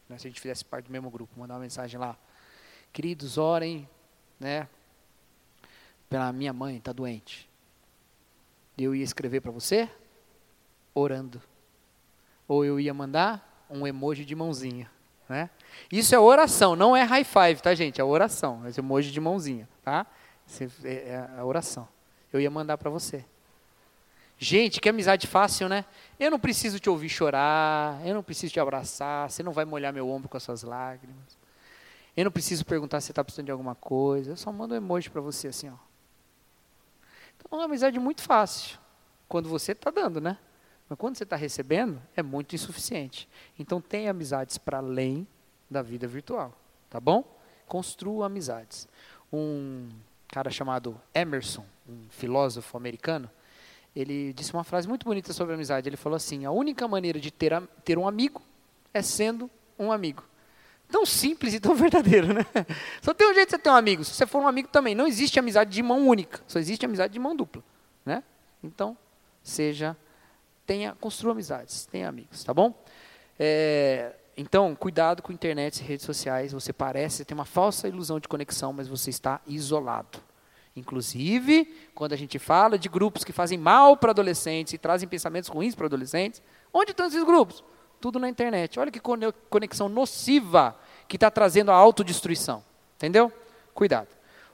né, se a gente fizesse parte do mesmo grupo, mandar uma mensagem lá, queridos, orem, né, pela minha mãe, está doente. Eu ia escrever para você orando. Ou eu ia mandar um emoji de mãozinha. Né? Isso é oração, não é high five, tá, gente? É oração, é emoji de mãozinha, tá? É, é a oração. Eu ia mandar para você. Gente, que amizade fácil, né? Eu não preciso te ouvir chorar, eu não preciso te abraçar, você não vai molhar meu ombro com as suas lágrimas. Eu não preciso perguntar se você está precisando de alguma coisa, eu só mando um emoji para você assim, ó. Então é uma amizade muito fácil, quando você está dando, né? Mas quando você está recebendo, é muito insuficiente. Então tenha amizades para além da vida virtual, tá bom? Construa amizades. Um cara chamado Emerson, um filósofo americano, ele disse uma frase muito bonita sobre amizade. Ele falou assim: a única maneira de ter, ter um amigo é sendo um amigo. Tão simples e tão verdadeiro, né? Só tem um jeito de você ter um amigo. Se você for um amigo também, não existe amizade de mão única, só existe amizade de mão dupla, né? Então, seja, tenha, construa amizades, tenha amigos, tá bom? É, então, cuidado com internet e redes sociais. Você parece ter uma falsa ilusão de conexão, mas você está isolado. Inclusive, quando a gente fala de grupos que fazem mal para adolescentes e trazem pensamentos ruins para adolescentes, onde estão esses grupos? Tudo na internet. Olha que conexão nociva que está trazendo a autodestruição. Entendeu? Cuidado.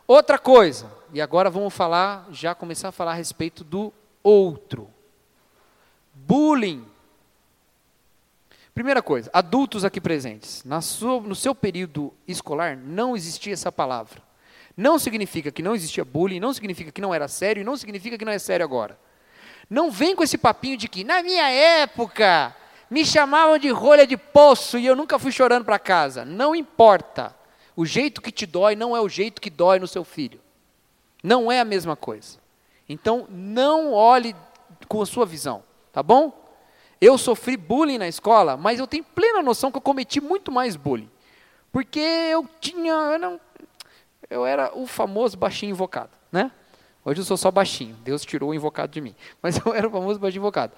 Outra coisa, e agora vamos falar, já começar a falar a respeito do outro. Bullying. Primeira coisa, adultos aqui presentes, sua, no seu período escolar não existia essa palavra. Não significa que não existia bullying, não significa que não era sério, não significa que não é sério agora. Não vem com esse papinho de que, na minha época, me chamavam de rolha de poço e eu nunca fui chorando para casa. Não importa. O jeito que te dói não é o jeito que dói no seu filho. Não é a mesma coisa. Então, não olhe com a sua visão, tá bom? Eu sofri bullying na escola, mas eu tenho plena noção que eu cometi muito mais bullying. Porque eu tinha, eu não, eu era o famoso baixinho invocado, né? Hoje eu sou só baixinho, Deus tirou o invocado de mim. Mas eu era o famoso baixinho invocado.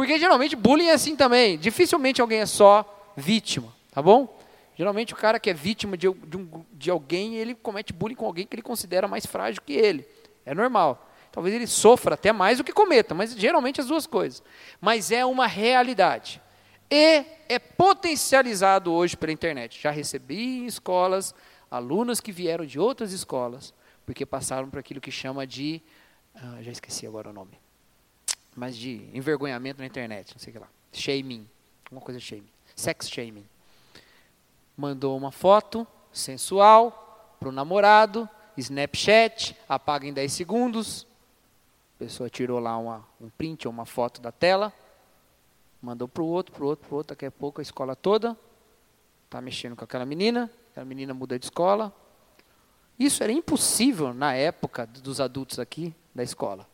Porque geralmente bullying é assim também. Dificilmente alguém é só vítima, tá bom? Geralmente o cara que é vítima de, de, um, de alguém, ele comete bullying com alguém que ele considera mais frágil que ele. É normal. Talvez ele sofra até mais do que cometa, mas geralmente as duas coisas. Mas é uma realidade. E é potencializado hoje pela internet. Já recebi em escolas alunos que vieram de outras escolas, porque passaram por aquilo que chama de. Ah, já esqueci agora o nome. Mas de envergonhamento na internet, não sei o que lá. Shaming. Alguma coisa shaming. Sex shaming. Mandou uma foto sensual para o namorado, Snapchat, apaga em 10 segundos. A pessoa tirou lá uma, um print ou uma foto da tela, mandou para o outro, para o outro, para o outro, daqui a pouco a escola toda está mexendo com aquela menina, a menina muda de escola. Isso era impossível na época dos adultos aqui da escola.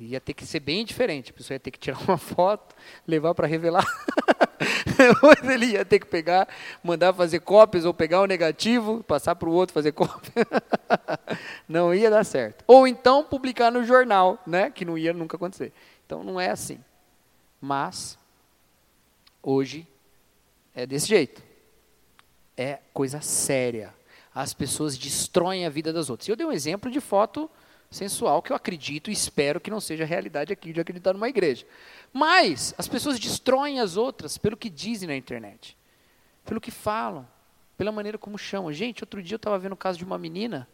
Ia ter que ser bem diferente. A pessoa ia ter que tirar uma foto, levar para revelar. Depois ele ia ter que pegar, mandar fazer cópias ou pegar o negativo, passar para o outro fazer cópia. não ia dar certo. Ou então publicar no jornal, né? Que não ia nunca acontecer. Então não é assim. Mas hoje é desse jeito é coisa séria. As pessoas destroem a vida das outras. Eu dei um exemplo de foto sensual que eu acredito e espero que não seja realidade aqui de acreditar numa igreja. Mas as pessoas destroem as outras pelo que dizem na internet, pelo que falam, pela maneira como chamam. Gente, outro dia eu estava vendo o caso de uma menina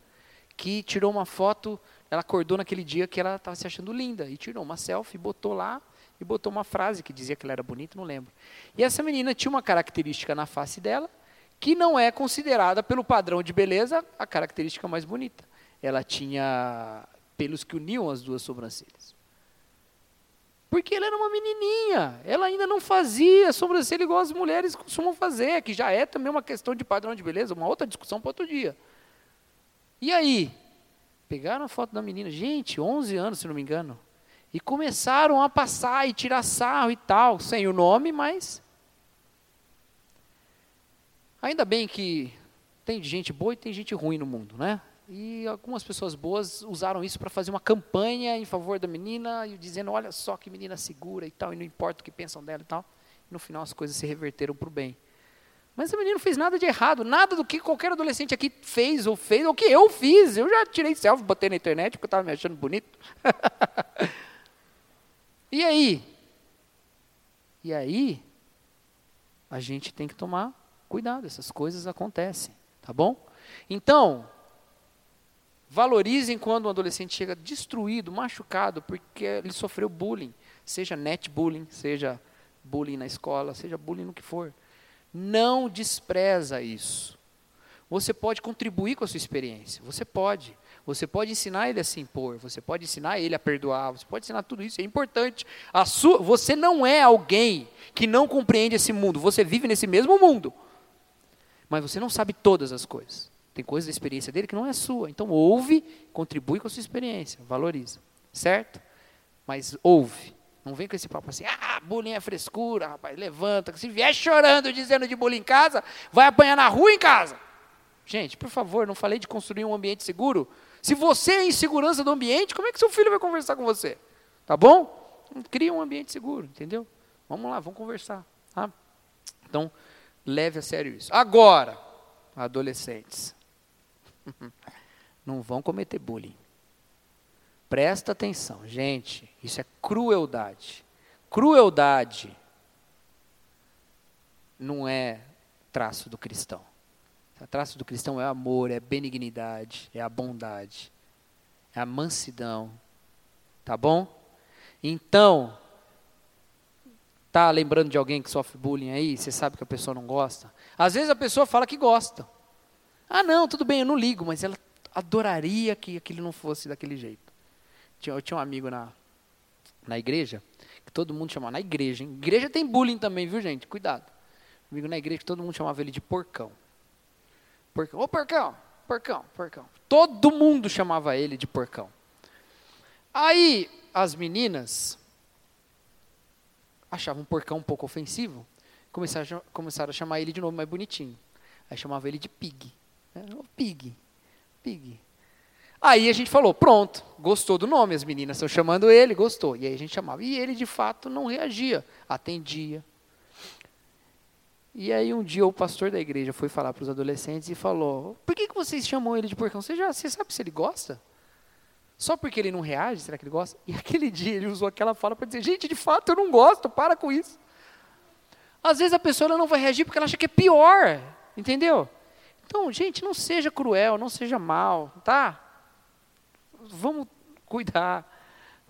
que tirou uma foto, ela acordou naquele dia que ela estava se achando linda e tirou uma selfie, botou lá e botou uma frase que dizia que ela era bonita, não lembro. E essa menina tinha uma característica na face dela que não é considerada pelo padrão de beleza a característica mais bonita. Ela tinha pelos que uniam as duas sobrancelhas. Porque ela era uma menininha, ela ainda não fazia sobrancelha igual as mulheres costumam fazer, que já é também uma questão de padrão de beleza, uma outra discussão para outro dia. E aí? Pegaram a foto da menina, gente, 11 anos, se não me engano, e começaram a passar e tirar sarro e tal, sem o nome, mas Ainda bem que tem gente boa e tem gente ruim no mundo, né? E algumas pessoas boas usaram isso para fazer uma campanha em favor da menina, e dizendo, olha só que menina segura e tal, e não importa o que pensam dela e tal. E no final as coisas se reverteram para o bem. Mas a menina não fez nada de errado, nada do que qualquer adolescente aqui fez ou fez, ou que eu fiz. Eu já tirei selfie, botei na internet porque estava me achando bonito. E aí? E aí, a gente tem que tomar cuidado, essas coisas acontecem, tá bom? Então, valorizem quando um adolescente chega destruído, machucado, porque ele sofreu bullying, seja net bullying, seja bullying na escola, seja bullying no que for. Não despreza isso. Você pode contribuir com a sua experiência, você pode. Você pode ensinar ele a se impor, você pode ensinar ele a perdoar, você pode ensinar tudo isso, é importante. A sua, você não é alguém que não compreende esse mundo, você vive nesse mesmo mundo. Mas você não sabe todas as coisas. Tem coisas da experiência dele que não é sua. Então ouve, contribui com a sua experiência, valoriza. Certo? Mas ouve. Não vem com esse papo assim, ah, bullying é frescura, rapaz, levanta. Se vier chorando dizendo de bullying em casa, vai apanhar na rua em casa. Gente, por favor, não falei de construir um ambiente seguro? Se você é insegurança do ambiente, como é que seu filho vai conversar com você? Tá bom? Cria um ambiente seguro, entendeu? Vamos lá, vamos conversar. Tá? Então, leve a sério isso. Agora, adolescentes, não vão cometer bullying. Presta atenção, gente, isso é crueldade. Crueldade não é traço do cristão. O traço do cristão é amor, é benignidade, é a bondade, é a mansidão. Tá bom? Então, tá lembrando de alguém que sofre bullying aí, você sabe que a pessoa não gosta? Às vezes a pessoa fala que gosta. Ah, não, tudo bem, eu não ligo, mas ela adoraria que aquilo não fosse daquele jeito. Eu tinha um amigo na, na igreja, que todo mundo chamava, na igreja, hein? Igreja tem bullying também, viu gente? Cuidado. Um amigo na igreja que todo mundo chamava ele de porcão. Porcão. Ô porcão, porcão, porcão. Todo mundo chamava ele de porcão. Aí as meninas achavam o porcão um pouco ofensivo, começaram, começaram a chamar ele de nome mais bonitinho. Aí chamava ele de pig. Né? Pig, pig. Aí a gente falou, pronto, gostou do nome, as meninas estão chamando ele, gostou. E aí a gente chamava. E ele de fato não reagia, atendia, e aí um dia o pastor da igreja foi falar para os adolescentes e falou: Por que, que vocês chamam ele de porcão? Você já você sabe se ele gosta? Só porque ele não reage, será que ele gosta? E aquele dia ele usou aquela fala para dizer: Gente, de fato eu não gosto, para com isso. Às vezes a pessoa não vai reagir porque ela acha que é pior, entendeu? Então, gente, não seja cruel, não seja mal, tá? Vamos cuidar,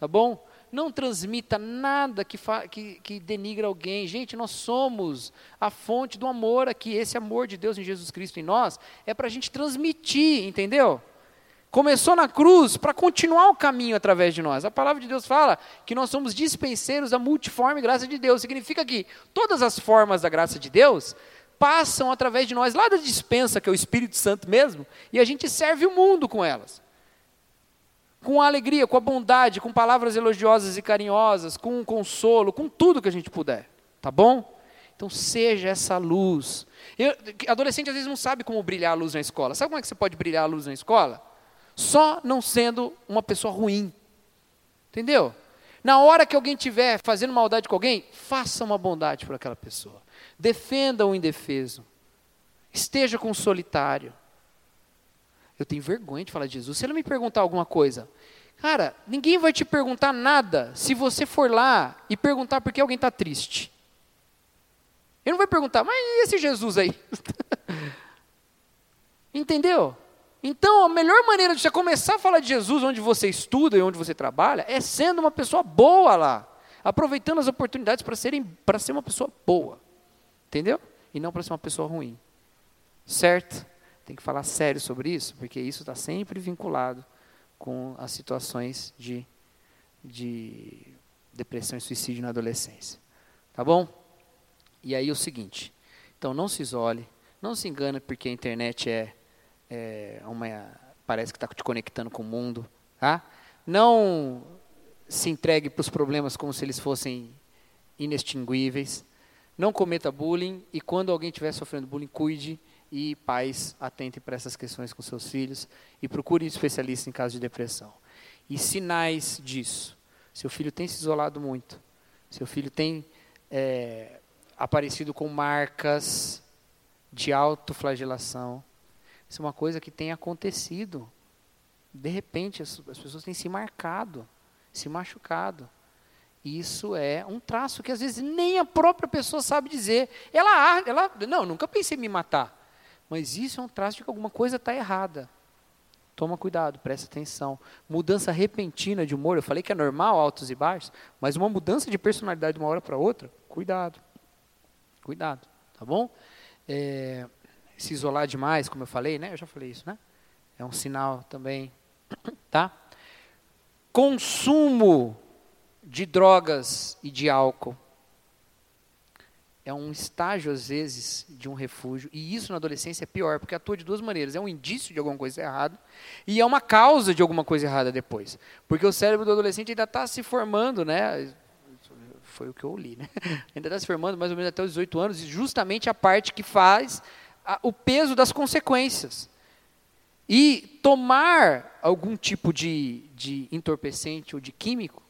tá bom? não transmita nada que, que, que denigra alguém. Gente, nós somos a fonte do amor aqui. Esse amor de Deus em Jesus Cristo em nós é para a gente transmitir, entendeu? Começou na cruz para continuar o caminho através de nós. A palavra de Deus fala que nós somos dispenseiros da multiforme graça de Deus. Significa que todas as formas da graça de Deus passam através de nós, lá da dispensa, que é o Espírito Santo mesmo, e a gente serve o mundo com elas com alegria, com a bondade, com palavras elogiosas e carinhosas, com um consolo, com tudo que a gente puder. Tá bom? Então seja essa luz. Eu, adolescente às vezes não sabe como brilhar a luz na escola. Sabe como é que você pode brilhar a luz na escola? Só não sendo uma pessoa ruim. Entendeu? Na hora que alguém estiver fazendo maldade com alguém, faça uma bondade para aquela pessoa. Defenda o indefeso. Esteja com o solitário. Eu tenho vergonha de falar de Jesus. Se ele me perguntar alguma coisa, cara, ninguém vai te perguntar nada se você for lá e perguntar por que alguém está triste. Ele não vai perguntar, mas e esse Jesus aí? Entendeu? Então, a melhor maneira de você começar a falar de Jesus onde você estuda e onde você trabalha é sendo uma pessoa boa lá, aproveitando as oportunidades para ser uma pessoa boa. Entendeu? E não para ser uma pessoa ruim. Certo? tem que falar sério sobre isso, porque isso está sempre vinculado com as situações de, de depressão e suicídio na adolescência. Tá bom? E aí o seguinte, então não se isole, não se engane porque a internet é, é uma, parece que está te conectando com o mundo, tá? Não se entregue para os problemas como se eles fossem inextinguíveis. Não cometa bullying e quando alguém estiver sofrendo bullying, cuide e pais atentem para essas questões com seus filhos e procurem um especialista em caso de depressão. E sinais disso. Seu filho tem se isolado muito. Seu filho tem é, aparecido com marcas de autoflagelação. Isso é uma coisa que tem acontecido. De repente, as, as pessoas têm se marcado, se machucado. Isso é um traço que às vezes nem a própria pessoa sabe dizer. Ela, ela não, nunca pensei em me matar. Mas isso é um traço de que alguma coisa está errada. Toma cuidado, presta atenção. Mudança repentina de humor, eu falei que é normal, altos e baixos, mas uma mudança de personalidade de uma hora para outra, cuidado. Cuidado, tá bom? É, se isolar demais, como eu falei, né? Eu já falei isso, né? É um sinal também, tá? Consumo de drogas e de álcool é um estágio, às vezes, de um refúgio. E isso na adolescência é pior, porque atua de duas maneiras. É um indício de alguma coisa errada e é uma causa de alguma coisa errada depois. Porque o cérebro do adolescente ainda está se formando, né? Foi o que eu li, né? Ainda está se formando mais ou menos até os 18 anos, e justamente a parte que faz a, o peso das consequências. E tomar algum tipo de, de entorpecente ou de químico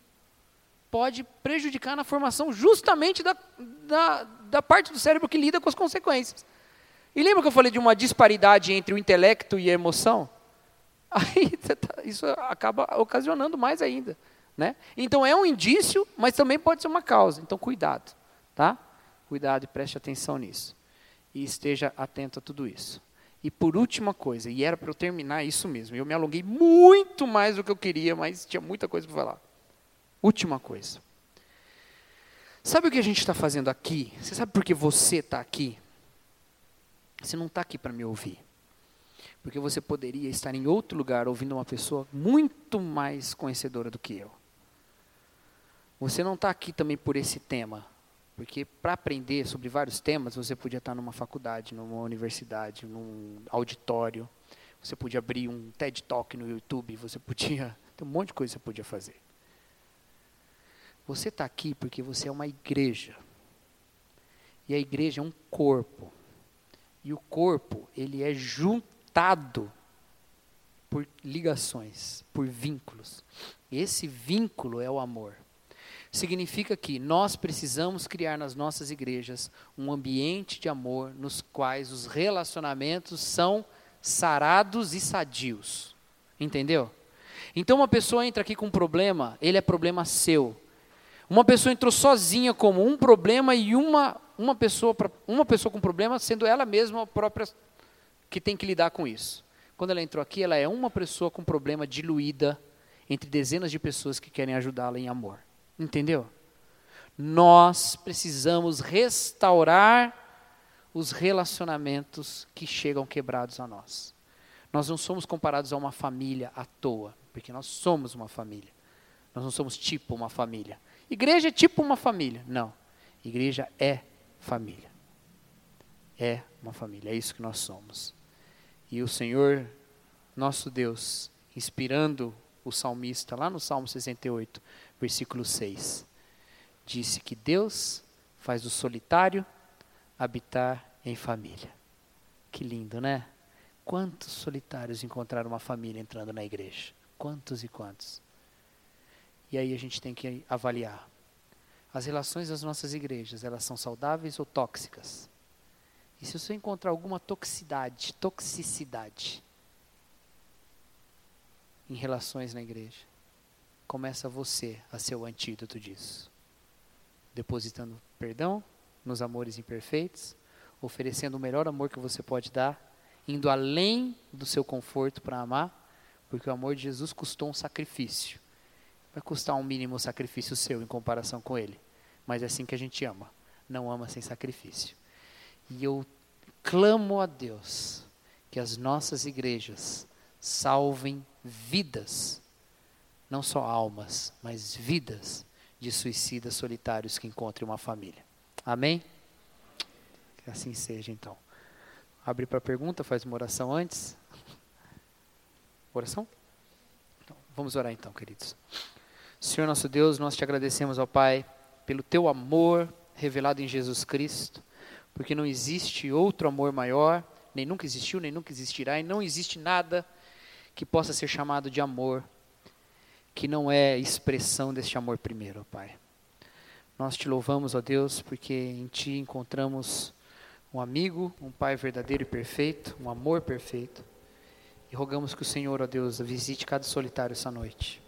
pode prejudicar na formação justamente da, da, da parte do cérebro que lida com as consequências. E lembra que eu falei de uma disparidade entre o intelecto e a emoção? Aí tá, isso acaba ocasionando mais ainda. Né? Então é um indício, mas também pode ser uma causa. Então cuidado, tá? Cuidado e preste atenção nisso. E esteja atento a tudo isso. E por última coisa, e era para eu terminar isso mesmo, eu me alonguei muito mais do que eu queria, mas tinha muita coisa para falar. Última coisa. Sabe o que a gente está fazendo aqui? Você sabe por que você está aqui? Você não está aqui para me ouvir. Porque você poderia estar em outro lugar ouvindo uma pessoa muito mais conhecedora do que eu. Você não está aqui também por esse tema. Porque para aprender sobre vários temas, você podia estar numa faculdade, numa universidade, num auditório. Você podia abrir um TED Talk no YouTube, você podia. Tem um monte de coisa que você podia fazer. Você está aqui porque você é uma igreja. E a igreja é um corpo. E o corpo, ele é juntado por ligações, por vínculos. Esse vínculo é o amor. Significa que nós precisamos criar nas nossas igrejas um ambiente de amor nos quais os relacionamentos são sarados e sadios. Entendeu? Então uma pessoa entra aqui com um problema, ele é problema seu. Uma pessoa entrou sozinha como um problema e uma, uma, pessoa, uma pessoa com problema sendo ela mesma a própria que tem que lidar com isso. Quando ela entrou aqui, ela é uma pessoa com problema diluída entre dezenas de pessoas que querem ajudá-la em amor. Entendeu? Nós precisamos restaurar os relacionamentos que chegam quebrados a nós. Nós não somos comparados a uma família à toa, porque nós somos uma família. Nós não somos tipo uma família. Igreja é tipo uma família. Não. Igreja é família. É uma família. É isso que nós somos. E o Senhor, nosso Deus, inspirando o salmista lá no Salmo 68, versículo 6, disse que Deus faz o solitário habitar em família. Que lindo, né? Quantos solitários encontraram uma família entrando na igreja? Quantos e quantos? E aí a gente tem que avaliar. As relações das nossas igrejas, elas são saudáveis ou tóxicas? E se você encontrar alguma toxicidade, toxicidade em relações na igreja, começa você a ser o antídoto disso. Depositando perdão nos amores imperfeitos, oferecendo o melhor amor que você pode dar, indo além do seu conforto para amar, porque o amor de Jesus custou um sacrifício vai custar um mínimo sacrifício seu em comparação com ele. Mas é assim que a gente ama. Não ama sem sacrifício. E eu clamo a Deus que as nossas igrejas salvem vidas, não só almas, mas vidas de suicidas solitários que encontrem uma família. Amém? Que assim seja então. Abre para pergunta, faz uma oração antes. Oração? Então, vamos orar então, queridos. Senhor nosso Deus, nós te agradecemos, ó Pai, pelo teu amor revelado em Jesus Cristo, porque não existe outro amor maior, nem nunca existiu, nem nunca existirá, e não existe nada que possa ser chamado de amor que não é expressão deste amor primeiro, ó Pai. Nós te louvamos, ó Deus, porque em Ti encontramos um amigo, um Pai verdadeiro e perfeito, um amor perfeito. E rogamos que o Senhor, ó Deus, visite cada solitário essa noite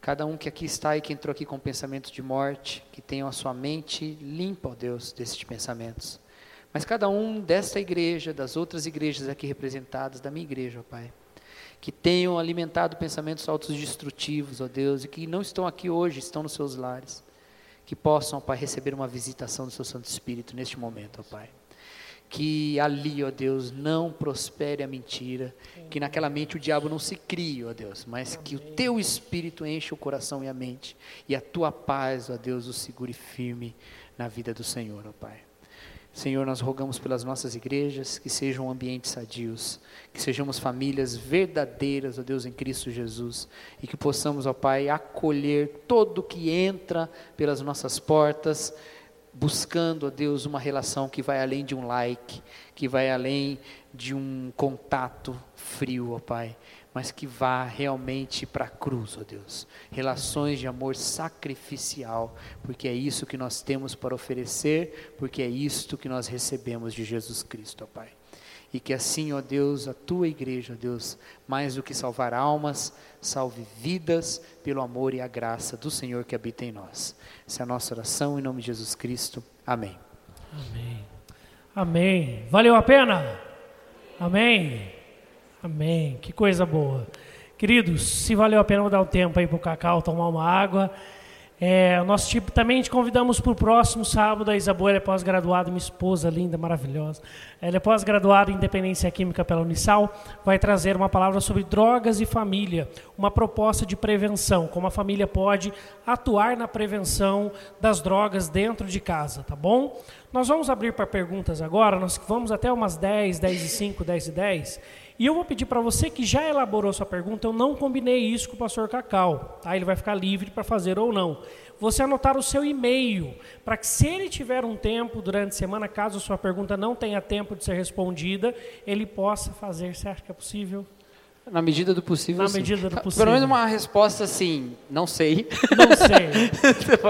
Cada um que aqui está e que entrou aqui com pensamentos de morte, que tenham a sua mente limpa, ó Deus, desses pensamentos. Mas cada um desta igreja, das outras igrejas aqui representadas, da minha igreja, ó Pai, que tenham alimentado pensamentos autodestrutivos, ó Deus, e que não estão aqui hoje, estão nos seus lares, que possam, ó Pai, receber uma visitação do seu Santo Espírito neste momento, ó Pai que ali, ó Deus, não prospere a mentira, que naquela mente o diabo não se crie, ó Deus, mas que o teu espírito enche o coração e a mente, e a tua paz, ó Deus, o segure firme na vida do Senhor, ó Pai. Senhor, nós rogamos pelas nossas igrejas que sejam ambientes sadios, que sejamos famílias verdadeiras, ó Deus, em Cristo Jesus, e que possamos, ó Pai, acolher todo que entra pelas nossas portas, buscando a Deus uma relação que vai além de um like, que vai além de um contato frio, ó Pai, mas que vá realmente para a cruz, ó Deus. Relações de amor sacrificial, porque é isso que nós temos para oferecer, porque é isto que nós recebemos de Jesus Cristo, ó Pai. E que assim, ó Deus, a tua igreja, ó Deus, mais do que salvar almas, salve vidas pelo amor e a graça do Senhor que habita em nós. Essa é a nossa oração em nome de Jesus Cristo. Amém. Amém. Amém. Valeu a pena? Amém. Amém. Que coisa boa. Queridos, se valeu a pena, vou dar um tempo aí para o Cacau tomar uma água. É, o nosso tipo também te convidamos para o próximo sábado. A Isabel é pós-graduada, minha esposa linda, maravilhosa. Ela é pós-graduada em Independência Química pela Unisal. Vai trazer uma palavra sobre drogas e família, uma proposta de prevenção, como a família pode atuar na prevenção das drogas dentro de casa, tá bom? Nós vamos abrir para perguntas agora. Nós vamos até umas 10, 10 e 5, 10 e 10. E eu vou pedir para você que já elaborou sua pergunta, eu não combinei isso com o pastor Cacau, tá? Ele vai ficar livre para fazer ou não. Você anotar o seu e-mail, para que se ele tiver um tempo durante a semana, caso sua pergunta não tenha tempo de ser respondida, ele possa fazer. Acha que é possível? Na medida do possível. Na sim. medida do possível. Pelo menos uma resposta assim, não sei. Não sei.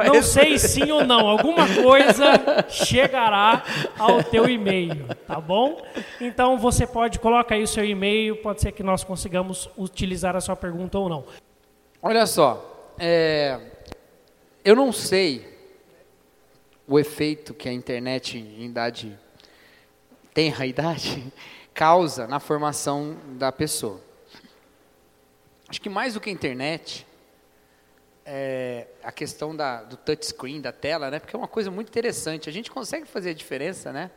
não sei sim ou não. Alguma coisa chegará ao teu e-mail, tá bom? Então você pode colocar aí o seu e-mail, pode ser que nós consigamos utilizar a sua pergunta ou não. Olha só, é, eu não sei o efeito que a internet em idade tenra idade causa na formação da pessoa. Acho que mais do que a internet, é a questão da, do touchscreen, da tela, né? Porque é uma coisa muito interessante. A gente consegue fazer a diferença, né?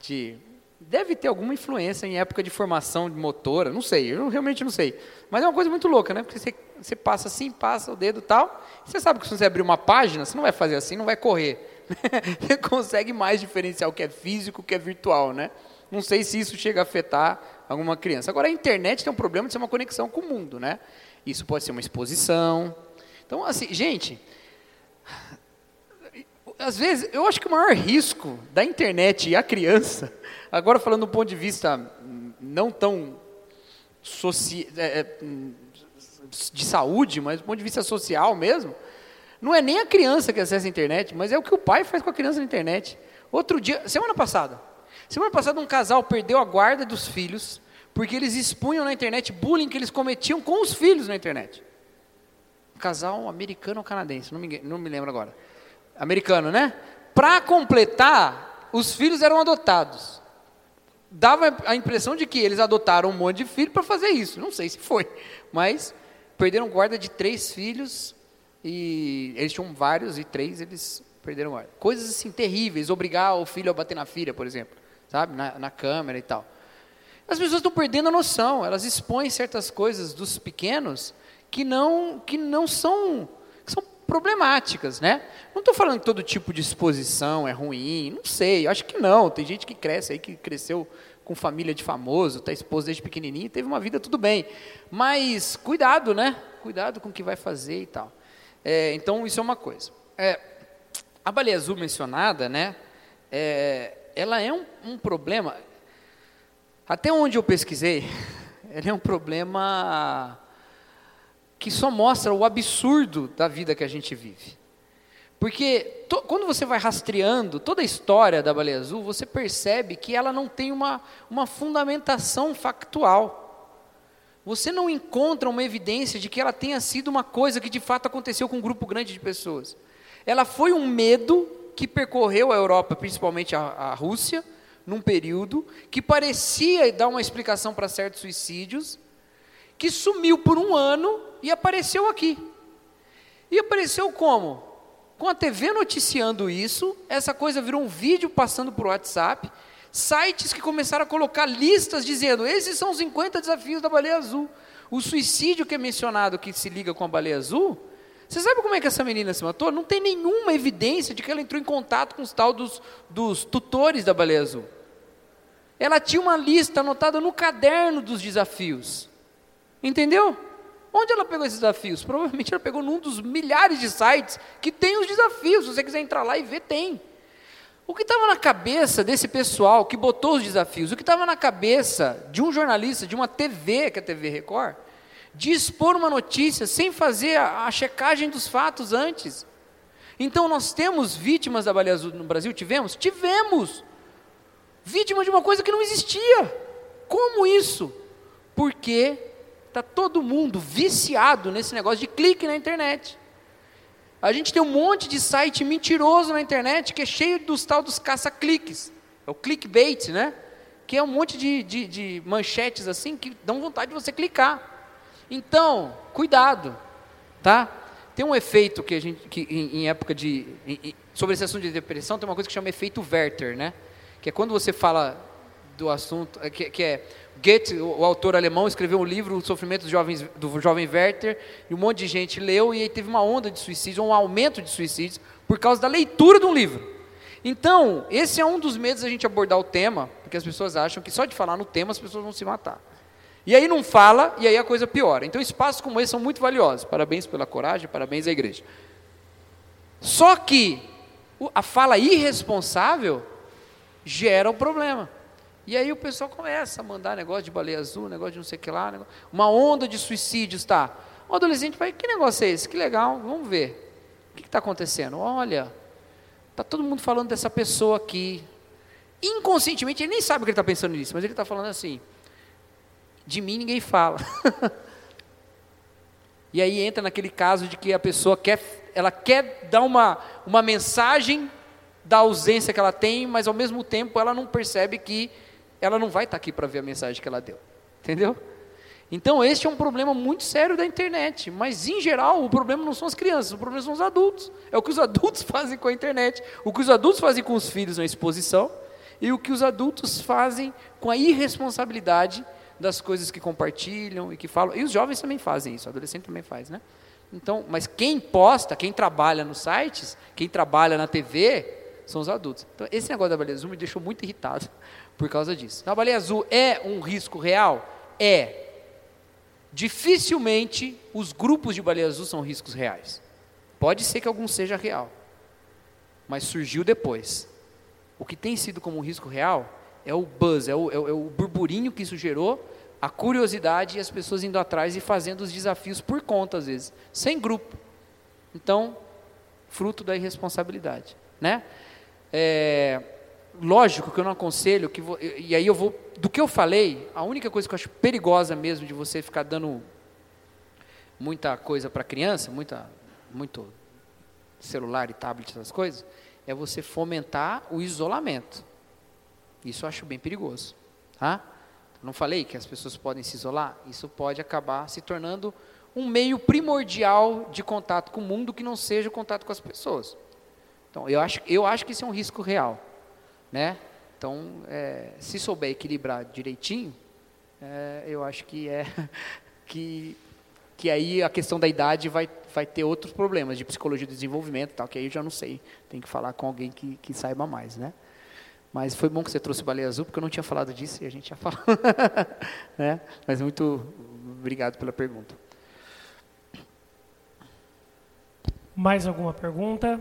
De, deve ter alguma influência em época de formação de motora, não sei, eu realmente não sei. Mas é uma coisa muito louca, né? Porque você, você passa assim, passa o dedo tal. E você sabe que se você abrir uma página, você não vai fazer assim, não vai correr. você consegue mais diferenciar o que é físico, o que é virtual, né? Não sei se isso chega a afetar alguma criança. Agora, a internet tem um problema de ser uma conexão com o mundo, né? Isso pode ser uma exposição. Então, assim, gente, às vezes, eu acho que o maior risco da internet e a criança, agora falando do ponto de vista não tão soci, é, é, de saúde, mas do ponto de vista social mesmo, não é nem a criança que acessa a internet, mas é o que o pai faz com a criança na internet. Outro dia, semana passada, Semana passada um casal perdeu a guarda dos filhos porque eles expunham na internet bullying que eles cometiam com os filhos na internet. Um casal americano ou canadense, não me, não me lembro agora. Americano, né? Para completar, os filhos eram adotados. Dava a impressão de que eles adotaram um monte de filho para fazer isso. Não sei se foi, mas perderam guarda de três filhos e eles tinham vários e três eles perderam guarda. Coisas assim terríveis, obrigar o filho a bater na filha, por exemplo sabe, na, na câmera e tal. As pessoas estão perdendo a noção, elas expõem certas coisas dos pequenos que não, que não são, que são problemáticas, né? Não estou falando que todo tipo de exposição é ruim, não sei, acho que não. Tem gente que cresce aí, que cresceu com família de famoso, está exposto desde pequenininho, teve uma vida tudo bem. Mas cuidado, né? Cuidado com o que vai fazer e tal. É, então, isso é uma coisa. É, a baleia azul mencionada, né? É, ela é um, um problema. Até onde eu pesquisei, ela é um problema que só mostra o absurdo da vida que a gente vive. Porque to, quando você vai rastreando toda a história da baleia azul, você percebe que ela não tem uma, uma fundamentação factual. você não encontra uma evidência de que ela tenha sido uma coisa que de fato aconteceu com um grupo grande de pessoas. Ela foi um medo que percorreu a Europa, principalmente a, a Rússia, num período que parecia dar uma explicação para certos suicídios, que sumiu por um ano e apareceu aqui. E apareceu como? Com a TV noticiando isso, essa coisa virou um vídeo passando por WhatsApp, sites que começaram a colocar listas dizendo: esses são os 50 desafios da baleia azul. O suicídio que é mencionado que se liga com a baleia azul, você sabe como é que essa menina se matou? Não tem nenhuma evidência de que ela entrou em contato com os tal dos, dos tutores da baleia azul. Ela tinha uma lista anotada no caderno dos desafios. Entendeu? Onde ela pegou esses desafios? Provavelmente ela pegou num dos milhares de sites que tem os desafios. Se você quiser entrar lá e ver, tem. O que estava na cabeça desse pessoal que botou os desafios? O que estava na cabeça de um jornalista, de uma TV, que é a TV Record, de expor uma notícia sem fazer a, a checagem dos fatos antes? Então nós temos vítimas da baleia azul no Brasil? Tivemos? Tivemos! Vítima de uma coisa que não existia. Como isso? Porque está todo mundo viciado nesse negócio de clique na internet. A gente tem um monte de site mentiroso na internet que é cheio dos tal dos caça-cliques. É o clickbait, né? Que é um monte de, de, de, manchetes assim que dão vontade de você clicar. Então, cuidado, tá? Tem um efeito que a gente, que em, em época de, em, sobre esse assunto de depressão, tem uma coisa que chama efeito Werther, né? Que é quando você fala do assunto, que, que é Goethe, o autor alemão, escreveu um livro, O Sofrimento dos Jovens, do Jovem Werther, e um monte de gente leu, e aí teve uma onda de suicídio, um aumento de suicídios, por causa da leitura de um livro. Então, esse é um dos medos da gente abordar o tema, porque as pessoas acham que só de falar no tema as pessoas vão se matar. E aí não fala, e aí a coisa piora. Então, espaços como esse são muito valiosos. Parabéns pela coragem, parabéns à igreja. Só que a fala irresponsável gera o problema. E aí o pessoal começa a mandar negócio de baleia azul, negócio de não sei o que lá, uma onda de suicídios, tá? O adolescente vai, que negócio é esse? Que legal, vamos ver. O que está acontecendo? Olha, está todo mundo falando dessa pessoa aqui. Inconscientemente, ele nem sabe que ele está pensando nisso, mas ele está falando assim, de mim ninguém fala. e aí entra naquele caso de que a pessoa quer, ela quer dar uma, uma mensagem da ausência que ela tem, mas ao mesmo tempo ela não percebe que ela não vai estar aqui para ver a mensagem que ela deu. Entendeu? Então, este é um problema muito sério da internet. Mas, em geral, o problema não são as crianças, o problema são os adultos. É o que os adultos fazem com a internet, o que os adultos fazem com os filhos na exposição e o que os adultos fazem com a irresponsabilidade das coisas que compartilham e que falam. E os jovens também fazem isso, o adolescente também faz, né? Então, mas quem posta, quem trabalha nos sites, quem trabalha na TV, são os adultos. Então, esse negócio da baleia azul me deixou muito irritado por causa disso. Então, a baleia azul é um risco real? É. Dificilmente os grupos de baleia azul são riscos reais. Pode ser que algum seja real, mas surgiu depois. O que tem sido como um risco real é o buzz, é o, é o, é o burburinho que isso gerou, a curiosidade e as pessoas indo atrás e fazendo os desafios por conta, às vezes, sem grupo. Então, fruto da irresponsabilidade. Né? É, lógico que eu não aconselho que e aí eu vou do que eu falei a única coisa que eu acho perigosa mesmo de você ficar dando muita coisa para criança muita muito celular e tablet essas coisas é você fomentar o isolamento isso eu acho bem perigoso tá não falei que as pessoas podem se isolar isso pode acabar se tornando um meio primordial de contato com o mundo que não seja o contato com as pessoas então eu acho eu acho que isso é um risco real né? Então, é, se souber equilibrar direitinho, é, eu acho que é que, que aí a questão da idade vai, vai ter outros problemas de psicologia do desenvolvimento, tal, que aí eu já não sei, tem que falar com alguém que, que saiba mais, né? Mas foi bom que você trouxe baleia azul, porque eu não tinha falado disso e a gente já falou. né? Mas muito obrigado pela pergunta. Mais alguma pergunta?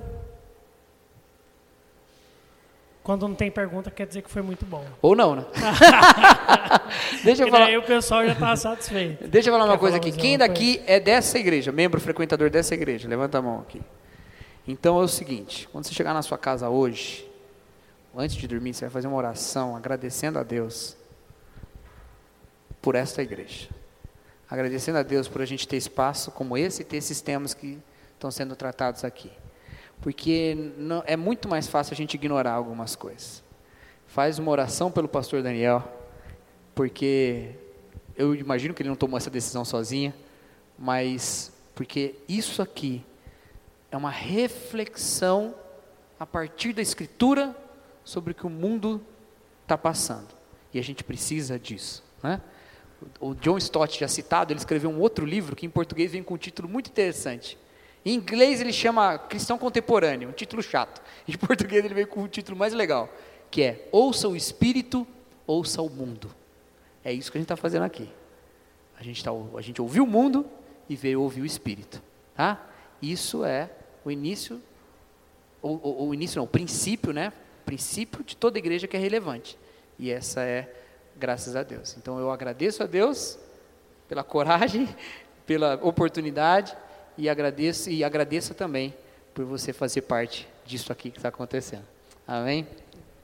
Quando não tem pergunta, quer dizer que foi muito bom. Ou não, né? Deixa eu falar. aí o pessoal já está satisfeito. Deixa eu falar uma coisa aqui. Quem daqui coisa? é dessa igreja, membro frequentador dessa igreja? Levanta a mão aqui. Então é o seguinte: quando você chegar na sua casa hoje, antes de dormir, você vai fazer uma oração agradecendo a Deus por esta igreja. agradecendo a Deus por a gente ter espaço como esse e ter esses temas que estão sendo tratados aqui. Porque não, é muito mais fácil a gente ignorar algumas coisas. Faz uma oração pelo pastor Daniel, porque eu imagino que ele não tomou essa decisão sozinha, mas porque isso aqui é uma reflexão a partir da Escritura sobre o que o mundo está passando. E a gente precisa disso. Né? O John Stott, já citado, ele escreveu um outro livro que em português vem com um título muito interessante. Em inglês ele chama Cristão Contemporâneo, um título chato. Em português ele veio com um título mais legal, que é Ouça o Espírito, ouça o mundo. É isso que a gente está fazendo aqui. A gente, tá, a gente ouviu o mundo e veio ouvir o Espírito. Tá? Isso é o início, o início não, o princípio, né? Princípio de toda igreja que é relevante. E essa é graças a Deus. Então eu agradeço a Deus pela coragem, pela oportunidade e agradeço e agradeça também por você fazer parte disso aqui que está acontecendo. Amém?